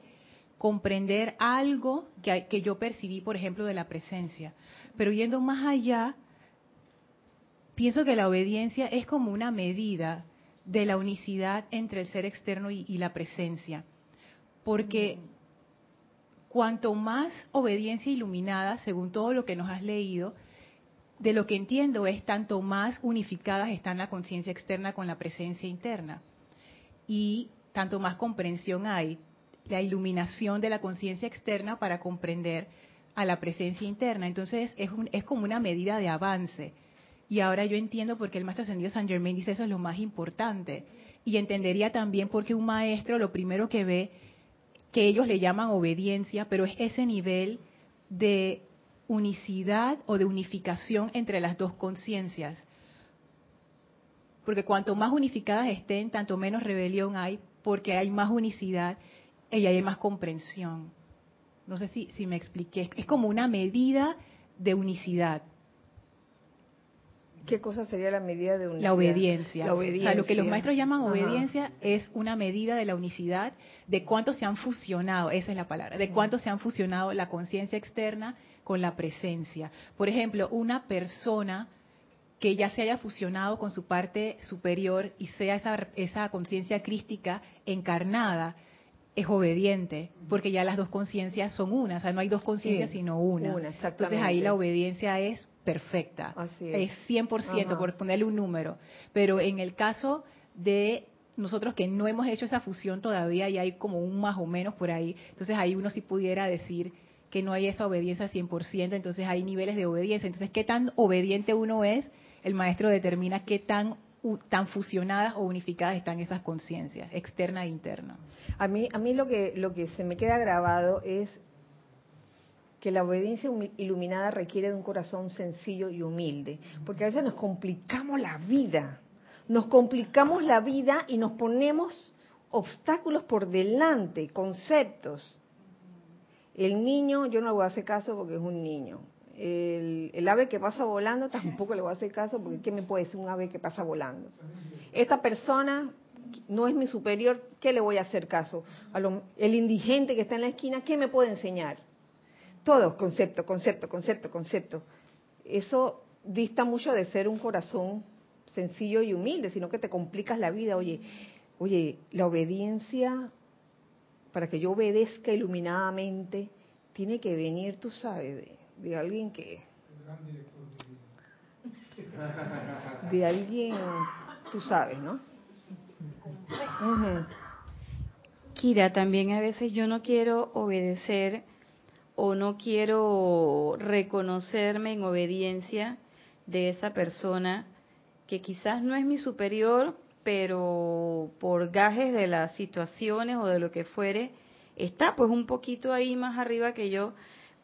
comprender algo que, que yo percibí, por ejemplo, de la presencia. Pero yendo más allá, pienso que la obediencia es como una medida de la unicidad entre el ser externo y, y la presencia. Porque cuanto más obediencia iluminada, según todo lo que nos has leído, de lo que entiendo es tanto más unificadas están la conciencia externa con la presencia interna. Y tanto más comprensión hay, la iluminación de la conciencia externa para comprender a la presencia interna. Entonces es, un- es como una medida de avance. Y ahora yo entiendo por qué el maestro ascendido San Germain dice eso es lo más importante. Y entendería también por qué un maestro lo primero que ve, que ellos le llaman obediencia, pero es ese nivel de unicidad o de unificación entre las dos conciencias. Porque cuanto más unificadas estén, tanto menos rebelión hay, porque hay más unicidad y hay más comprensión. No sé si, si me expliqué. Es como una medida de unicidad. ¿Qué cosa sería la medida de unidad? La obediencia. La O sea, lo que los maestros llaman Ajá. obediencia es una medida de la unicidad, de cuánto se han fusionado, esa es la palabra, de cuánto se han fusionado la conciencia externa con la presencia. Por ejemplo, una persona que ya se haya fusionado con su parte superior y sea esa, esa conciencia crística encarnada, es obediente, porque ya las dos conciencias son una, o sea, no hay dos conciencias Sí, sino una. una, Entonces ahí la obediencia es perfecta, Así es. es 100% Ajá. por ponerle un número, pero en el caso de nosotros que no hemos hecho esa fusión todavía y hay como un más o menos por ahí, entonces ahí uno sí pudiera decir que no hay esa obediencia 100%, entonces hay niveles de obediencia, entonces qué tan obediente uno es, el maestro determina qué tan tan fusionadas o unificadas están esas conciencias, externa e interna. A mí, a mí lo que lo que se me queda grabado es que la obediencia iluminada requiere de un corazón sencillo y humilde, porque a veces nos complicamos la vida, nos complicamos la vida y nos ponemos obstáculos por delante, conceptos. El niño, yo no le voy a hacer caso porque es un niño. El, el ave que pasa volando tampoco le voy a hacer caso porque ¿qué me puede decir un ave que pasa volando? Esta persona no es mi superior, ¿qué le voy a hacer caso? A lo- el indigente que está en la esquina, ¿qué me puede enseñar? Todo, concepto, concepto, concepto, concepto. Eso dista mucho de ser un corazón sencillo y humilde, sino que te complicas la vida. Oye, oye, la obediencia, para que yo obedezca iluminadamente, tiene que venir, tú sabes, de, de alguien que... De alguien, tú sabes, ¿no? Kira, también a veces yo no quiero obedecer o no quiero reconocerme en obediencia de esa persona que quizás no es mi superior, pero por gajes de las situaciones o de lo que fuere, está pues un poquito ahí más arriba que yo,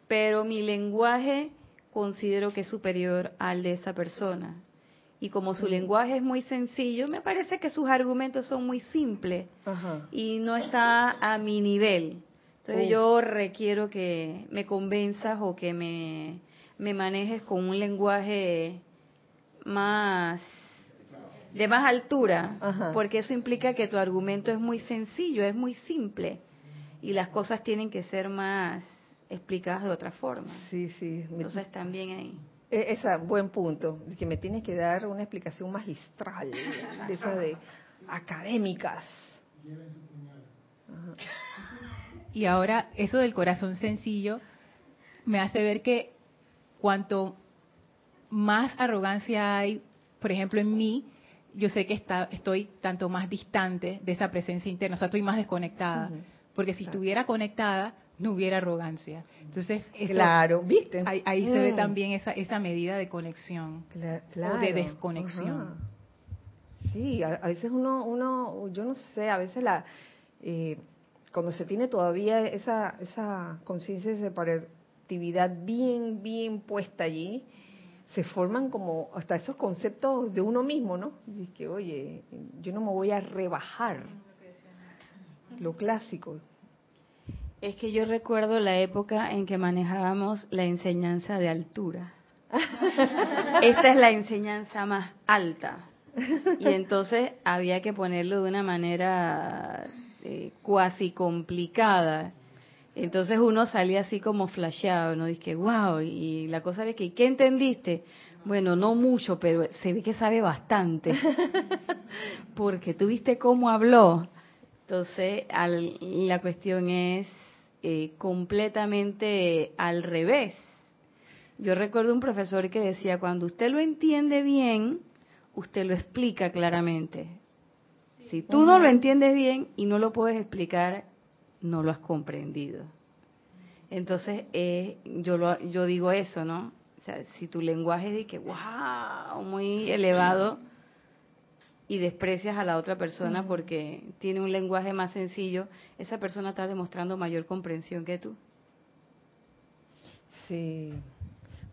pero mi lenguaje considero que es superior al de esa persona. Y como su lenguaje es muy sencillo, me parece que sus argumentos son muy simples Ajá. y no está a mi nivel. Entonces Oh. yo requiero que me convenzas o que me, me manejes con un lenguaje más de más altura, Ajá. porque eso implica que tu argumento es muy sencillo, es muy simple y las cosas tienen que ser más explicadas de otra forma. Sí, sí. Entonces también ahí. E- Esa, buen punto, que me tienes que dar una explicación magistral, de esas de académicas. Y ahora, eso del corazón sencillo me hace ver que cuanto más arrogancia hay, por ejemplo, en mí, yo sé que está, estoy tanto más distante de esa presencia interna, o sea, estoy más desconectada. Porque si estuviera conectada, no hubiera arrogancia. Entonces, eso- Claro, ¿viste? ahí, ahí se ve Mm. también esa, esa medida de conexión. Cla- o de desconexión. Ajá. Sí, a, a veces uno, uno, yo no sé, a veces la, eh, cuando se tiene todavía esa, esa conciencia de separatividad bien, bien puesta allí, se forman como hasta esos conceptos de uno mismo, ¿no? Y que, oye, yo no me voy a rebajar. Lo clásico. Es que yo recuerdo la época en que manejábamos la enseñanza de altura. Esta es la enseñanza más alta. Y entonces había que ponerlo de una manera eh, cuasi complicada. Entonces uno salía así como flasheado, ¿no? Dice, wow, y la cosa es que, ¿qué entendiste? Bueno, no mucho, pero se ve que sabe bastante. Porque tú viste cómo habló. Entonces, la cuestión es eh, completamente al revés. Yo recuerdo un profesor que decía, cuando usted lo entiende bien, usted lo explica claramente. Si tú no lo entiendes bien y no lo puedes explicar, no lo has comprendido. Entonces, eh, yo, lo, yo digo eso, ¿no? O sea, si tu lenguaje es de que, wow, muy elevado, y desprecias a la otra persona porque tiene un lenguaje más sencillo, esa persona está demostrando mayor comprensión que tú. Sí,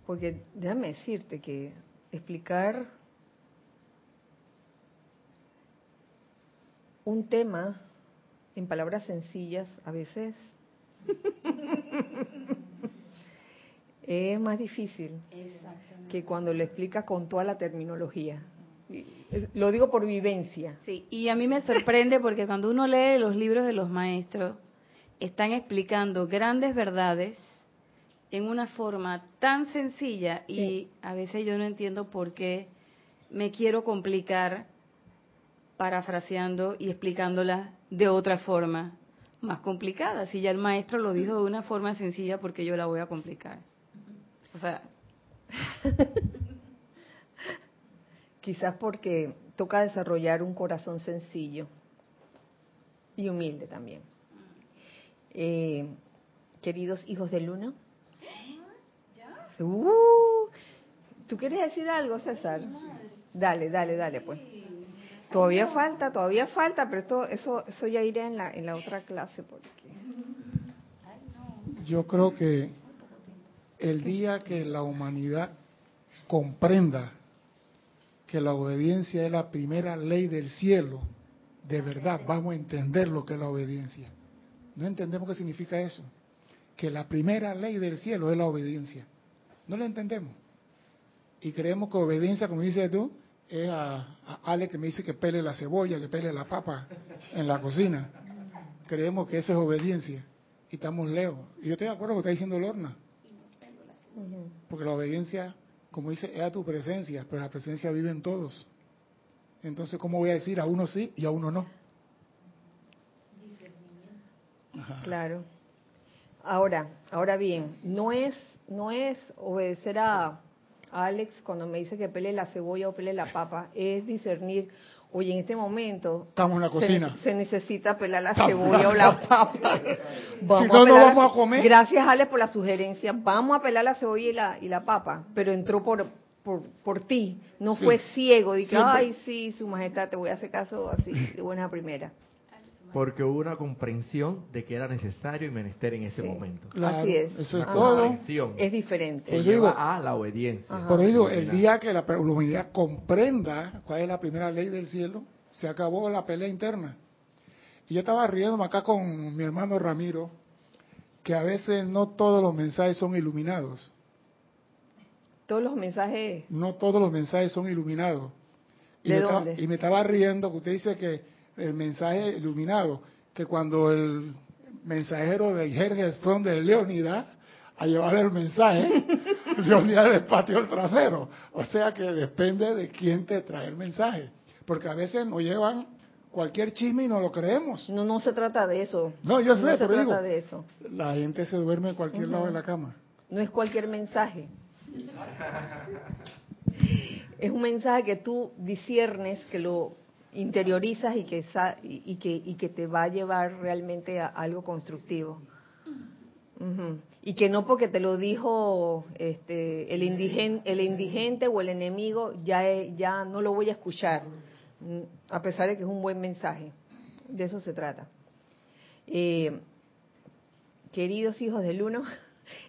porque déjame decirte que explicar un tema en palabras sencillas a veces es más difícil que cuando lo explicas con toda la terminología. Lo digo por vivencia. Sí, y a mí me sorprende porque cuando uno lee los libros de los maestros, están explicando grandes verdades en una forma tan sencilla y a veces yo no entiendo por qué me quiero complicar parafraseando y explicándola de otra forma más complicada. Si ya el maestro lo dijo de una forma sencilla, porque yo la voy a complicar? O sea, quizás porque toca desarrollar un corazón sencillo y humilde también. Eh, queridos hijos de Luna. Uh, ¿Tú quieres decir algo, César? Dale, dale, dale, pues. Todavía falta, todavía falta, pero esto, eso, eso ya iré en la, en la otra clase. Porque... Yo creo que el día que la humanidad comprenda que la obediencia es la primera ley del cielo, de verdad vamos a entender lo que es la obediencia. No entendemos qué significa eso. Que la primera ley del cielo es la obediencia. No la entendemos. Y creemos que obediencia, como dices tú, es a, Ale que me dice que pele la cebolla, que pele la papa en la cocina. Creemos que eso es obediencia. Y estamos lejos. Y yo estoy de acuerdo con lo que está diciendo Lorna. Porque la obediencia como dice, es a tu presencia, pero la presencia vive en todos. Entonces, ¿cómo voy a decir a uno sí y a uno no? Claro. Ahora, ahora bien, no es, no es obedecer a, Alex cuando me dice que pele la cebolla o pele la papa, es discernir, oye, en este momento estamos en la cocina. Se, necesita pelar la cebolla o la papa. Vamos si no, no vamos a comer. Gracias, Alex, por la sugerencia. Vamos a pelar la cebolla y la, y la papa, pero entró por, por, por ti, no fue ciego. Dije, ay, sí, su majestad, te voy a hacer caso así, de buena primera. Porque hubo una comprensión de que era necesario y menester en ese momento. Así es. Eso es todo. Es diferente. Que lleva a la obediencia. Por eso el día que la, humanidad comprenda cuál es la primera ley del cielo, se acabó la pelea interna. Y yo estaba riéndome acá con mi hermano Ramiro, que a veces no todos los mensajes son iluminados. Todos los mensajes. No todos los mensajes son iluminados. Y, ¿De me, dónde? Estaba, y me estaba riendo que usted dice que el mensaje iluminado, que cuando el mensajero de Jerjes fue donde Leónidas a llevarle el mensaje, Leónidas le pateó el trasero. O sea que depende de quién te trae el mensaje. Porque a veces nos llevan cualquier chisme y no lo creemos. No, no se trata de eso. No, yo sé, no se pero trata digo, de eso. la gente se duerme en cualquier uh -huh. lado de la cama. No es cualquier mensaje. es un mensaje que tú disiernes, que lo interiorizas y que, y que, y que te va a llevar realmente a algo constructivo. Y que no porque te lo dijo este, el, el indigente o el enemigo, ya, ya no lo voy a escuchar, a pesar de que es un buen mensaje. De eso se trata. Eh, queridos hijos del uno,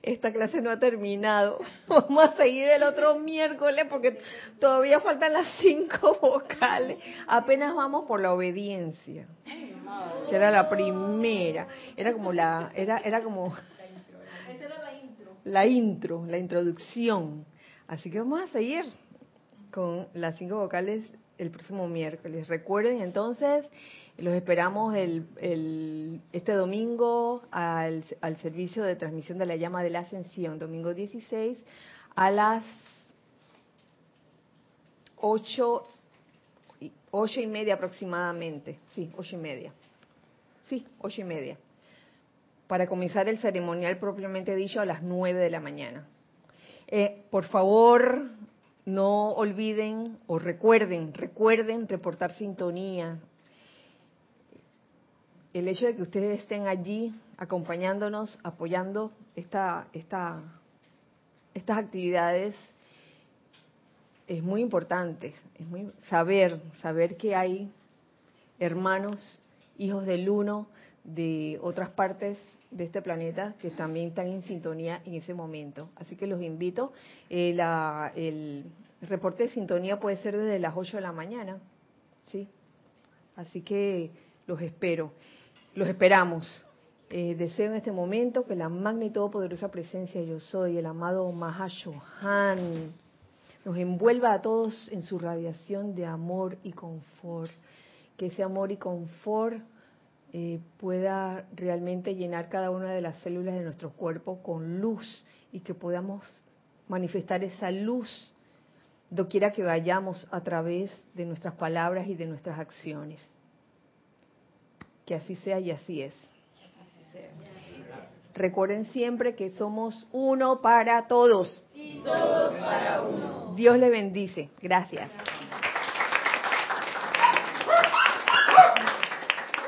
esta clase no ha terminado. Vamos a seguir el otro miércoles porque todavía faltan las cinco vocales. Apenas vamos por la obediencia, que era la primera. Era como la, era, era como la intro, la introducción. Así que vamos a seguir con las cinco vocales el próximo miércoles. Recuerden entonces, los esperamos el, el- este domingo al, al servicio de transmisión de la llama de la ascensión, domingo 16, a las 8, y- ocho y media aproximadamente. Sí, ocho y media. Sí, ocho y media. Para comenzar el ceremonial propiamente dicho a las 9 de la mañana. Eh, por favor, no olviden o recuerden, recuerden reportar sintonía. El hecho de que ustedes estén allí acompañándonos, apoyando esta, esta, estas actividades es muy importante. Es muy saber, saber que hay hermanos, hijos del uno de otras partes de este planeta que también están en sintonía en ese momento. Así que los invito. Eh, el reporte de sintonía puede ser desde las 8 de la mañana. ¿sí? Así que los espero. Los esperamos. Eh, deseo en este momento que la magna y todopoderosa presencia yo soy, el amado Mahashohan, nos envuelva a todos en su radiación de amor y confort. Que ese amor y confort eh, pueda realmente llenar cada una de las células de nuestro cuerpo con luz y que podamos manifestar esa luz doquiera que vayamos a través de nuestras palabras y de nuestras acciones. Que así sea y así es. Recuerden siempre que somos uno para todos. Y todos para uno. Dios le bendice. Gracias.